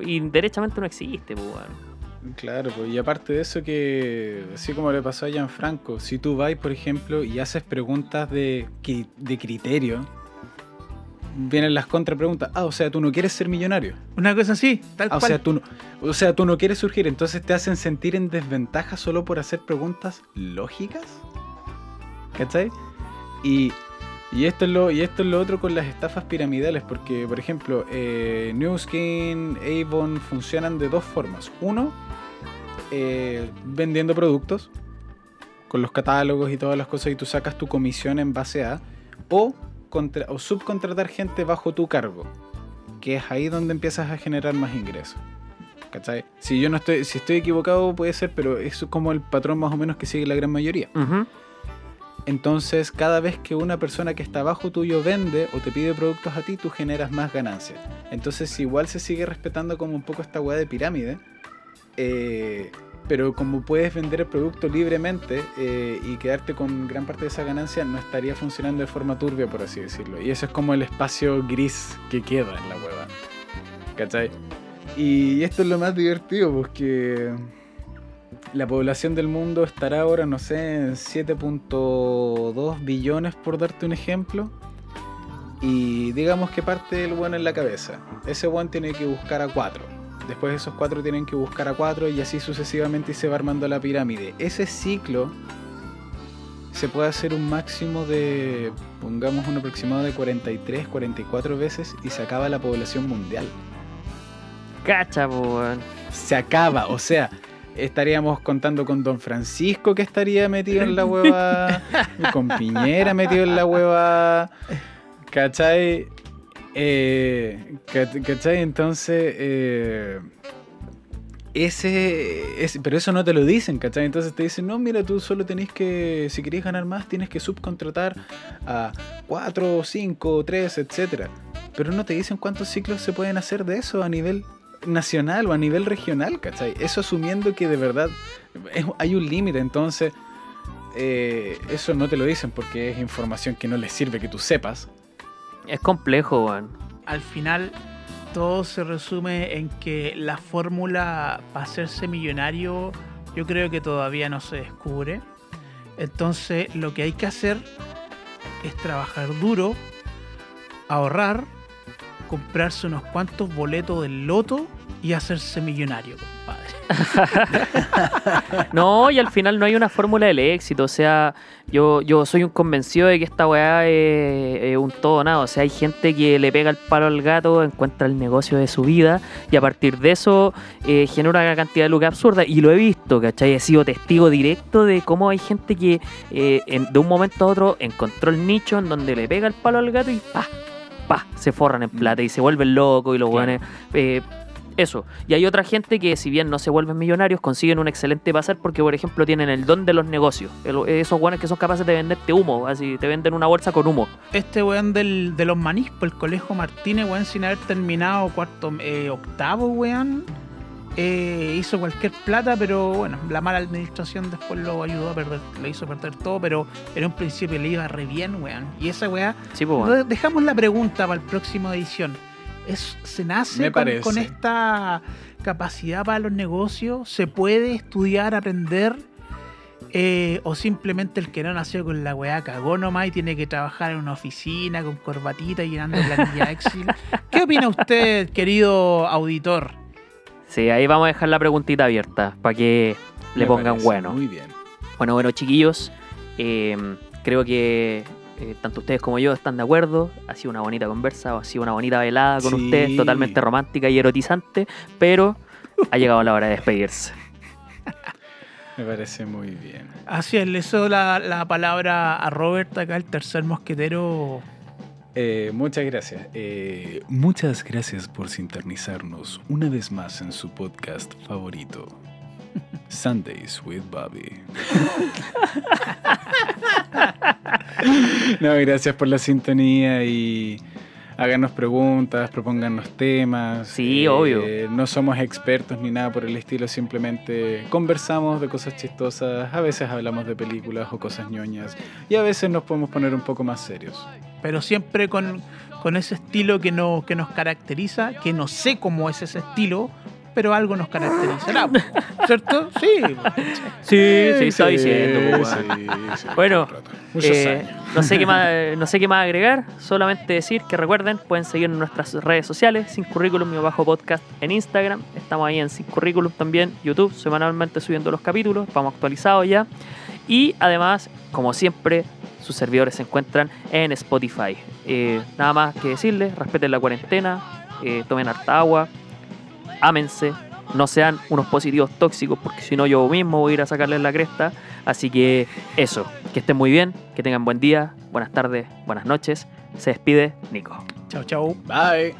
y derechamente no existe, pues, weón. Claro, pues, y aparte de eso que, así como le pasó a Gianfranco, si tú vas, por ejemplo, y haces preguntas de, de criterio, vienen las contrapreguntas. Ah, o sea, tú no quieres ser millonario. Una cosa así, tal Ah, o cual. sea, tú no, o sea, tú no quieres surgir, entonces te hacen sentir en desventaja solo por hacer preguntas lógicas. ¿Cachai? Y, y esto es lo, y esto es lo otro con las estafas piramidales, porque, por ejemplo, eh, New Skin, Avon funcionan de dos formas. Uno, eh, vendiendo productos con los catálogos y todas las cosas y tú sacas tu comisión en base a o, contra- o subcontratar gente bajo tu cargo que es ahí donde empiezas a generar más ingresos ¿cachai? si yo no estoy si estoy equivocado puede ser pero es como el patrón más o menos que sigue la gran mayoría. Entonces cada vez que una persona que está abajo tuyo vende o te pide productos a ti tú generas más ganancias. Entonces igual se sigue respetando como un poco esta weá de pirámide eh, pero como puedes vender el producto libremente eh, y quedarte con gran parte de esa ganancia, no estaría funcionando de forma turbia, por así decirlo. Y eso es como el espacio gris que queda en la hueva. ¿Cachai? Y esto es lo más divertido, porque la población del mundo estará ahora, no sé, en 7.2 billones, por darte un ejemplo. Y digamos que parte el bueno en la cabeza. Ese one tiene que buscar a 4. Después esos cuatro tienen que buscar a cuatro y así sucesivamente y se va armando la pirámide. Ese ciclo se puede hacer un máximo de, pongamos un aproximado de 43, 44 veces y se acaba la población mundial. Cacha, weón. Se acaba, o sea, estaríamos contando con Don Francisco que estaría metido en la hueva, [LAUGHS] con Piñera metido en la hueva, ¿cachai? Eh, ca- ¿Cachai? Entonces, eh, ese, ese- pero eso no te lo dicen, ¿cachai? Entonces te dicen, no, mira, tú solo tenés que, si querés ganar más, tienes que subcontratar a 4, 5, 3, etcétera. Pero no te dicen cuántos ciclos se pueden hacer de eso a nivel nacional o a nivel regional, ¿cachai? Eso asumiendo que de verdad hay un límite, entonces eh, eso no te lo dicen porque es información que no les sirve que tú sepas. Es complejo, weón. Al final, todo se resume en que la fórmula para hacerse millonario Yo creo que todavía no se descubre. Entonces lo que hay que hacer es trabajar duro, ahorrar, comprarse unos cuantos boletos del loto y hacerse millonario, compadre. [LAUGHS] No, y al final no hay una fórmula del éxito. O sea, yo, yo soy un convencido de que esta weá es, es un todo nada. O sea, hay gente que le pega el palo al gato, encuentra el negocio de su vida y a partir de eso eh, genera una cantidad de lucas absurda. Y lo he visto, ¿cachai? He sido testigo directo de cómo hay gente que eh, en- de un momento a otro encontró el nicho en donde le pega el palo al gato y pa, pa, se forran en plata y se vuelven locos y los Claro. weones. eh, eso. Y hay otra gente que, si bien no se vuelven millonarios, consiguen un excelente pasar porque, por ejemplo, tienen el don de los negocios. El- esos guanes que son capaces de venderte humo, así te venden una bolsa con humo. Este weón del, de los maniscos, el colegio Martínez, weón, sin haber terminado cuarto, eh, octavo, weón, eh, hizo cualquier plata, pero bueno, la mala administración después lo ayudó a perder, le hizo perder todo, pero en un principio le iba re bien, weón. Y esa weá, Sí, pues, bueno. de- dejamos la pregunta para el próximo edición. ¿Es, ¿Se nace con, esta capacidad para los negocios? ¿Se puede estudiar, aprender? Eh, o simplemente el que no nació con la weá cagó nomás y tiene que trabajar en una oficina con corbatita y llenando planilla Excel. [LAUGHS] ¿Qué opina usted, querido auditor? Sí, ahí vamos a dejar la preguntita abierta para que le Me pongan parece bueno. Muy bien. Bueno, bueno, chiquillos, eh, creo que eh, tanto ustedes como yo están de acuerdo. Ha sido una bonita conversa, ha sido una bonita velada con Sí. ustedes, totalmente romántica y erotizante, pero ha llegado la hora de despedirse. [LAUGHS] Me parece muy bien. Así es, le cedo la, la palabra a Robert, acá el tercer mosquetero. Eh, muchas gracias. Eh, muchas gracias por sintonizarnos una vez más en su podcast favorito. Sundays with Bobby. [LAUGHS] no, gracias por la sintonía y háganos preguntas, propónganos temas. Sí, obvio. No somos expertos ni nada por el estilo, simplemente conversamos de cosas chistosas, a veces hablamos de películas o cosas ñoñas y a veces nos podemos poner un poco más serios. pero siempre con, con ese estilo que, no, que nos caracteriza, que no sé cómo es ese estilo, pero algo nos caracterizará, [LAUGHS] ¿cierto? Sí. Sí, sí, está diciendo. pues, sí, sí, Bueno, Eh, no sé qué más no sé qué más agregar solamente decir que recuerden pueden seguir en nuestras redes sociales sin currículum y bajo podcast en Instagram estamos ahí en sin currículum también YouTube semanalmente subiendo los capítulos vamos actualizados ya y además como siempre sus servidores se encuentran en Spotify Eh, nada más que decirles respeten la cuarentena eh, tomen harta agua ámense no sean unos positivos tóxicos porque si no yo mismo voy a ir a sacarles la cresta Así que eso, que estén muy bien, que tengan buen día, buenas tardes, buenas noches. Se despide Nico. Chao, chao. Bye.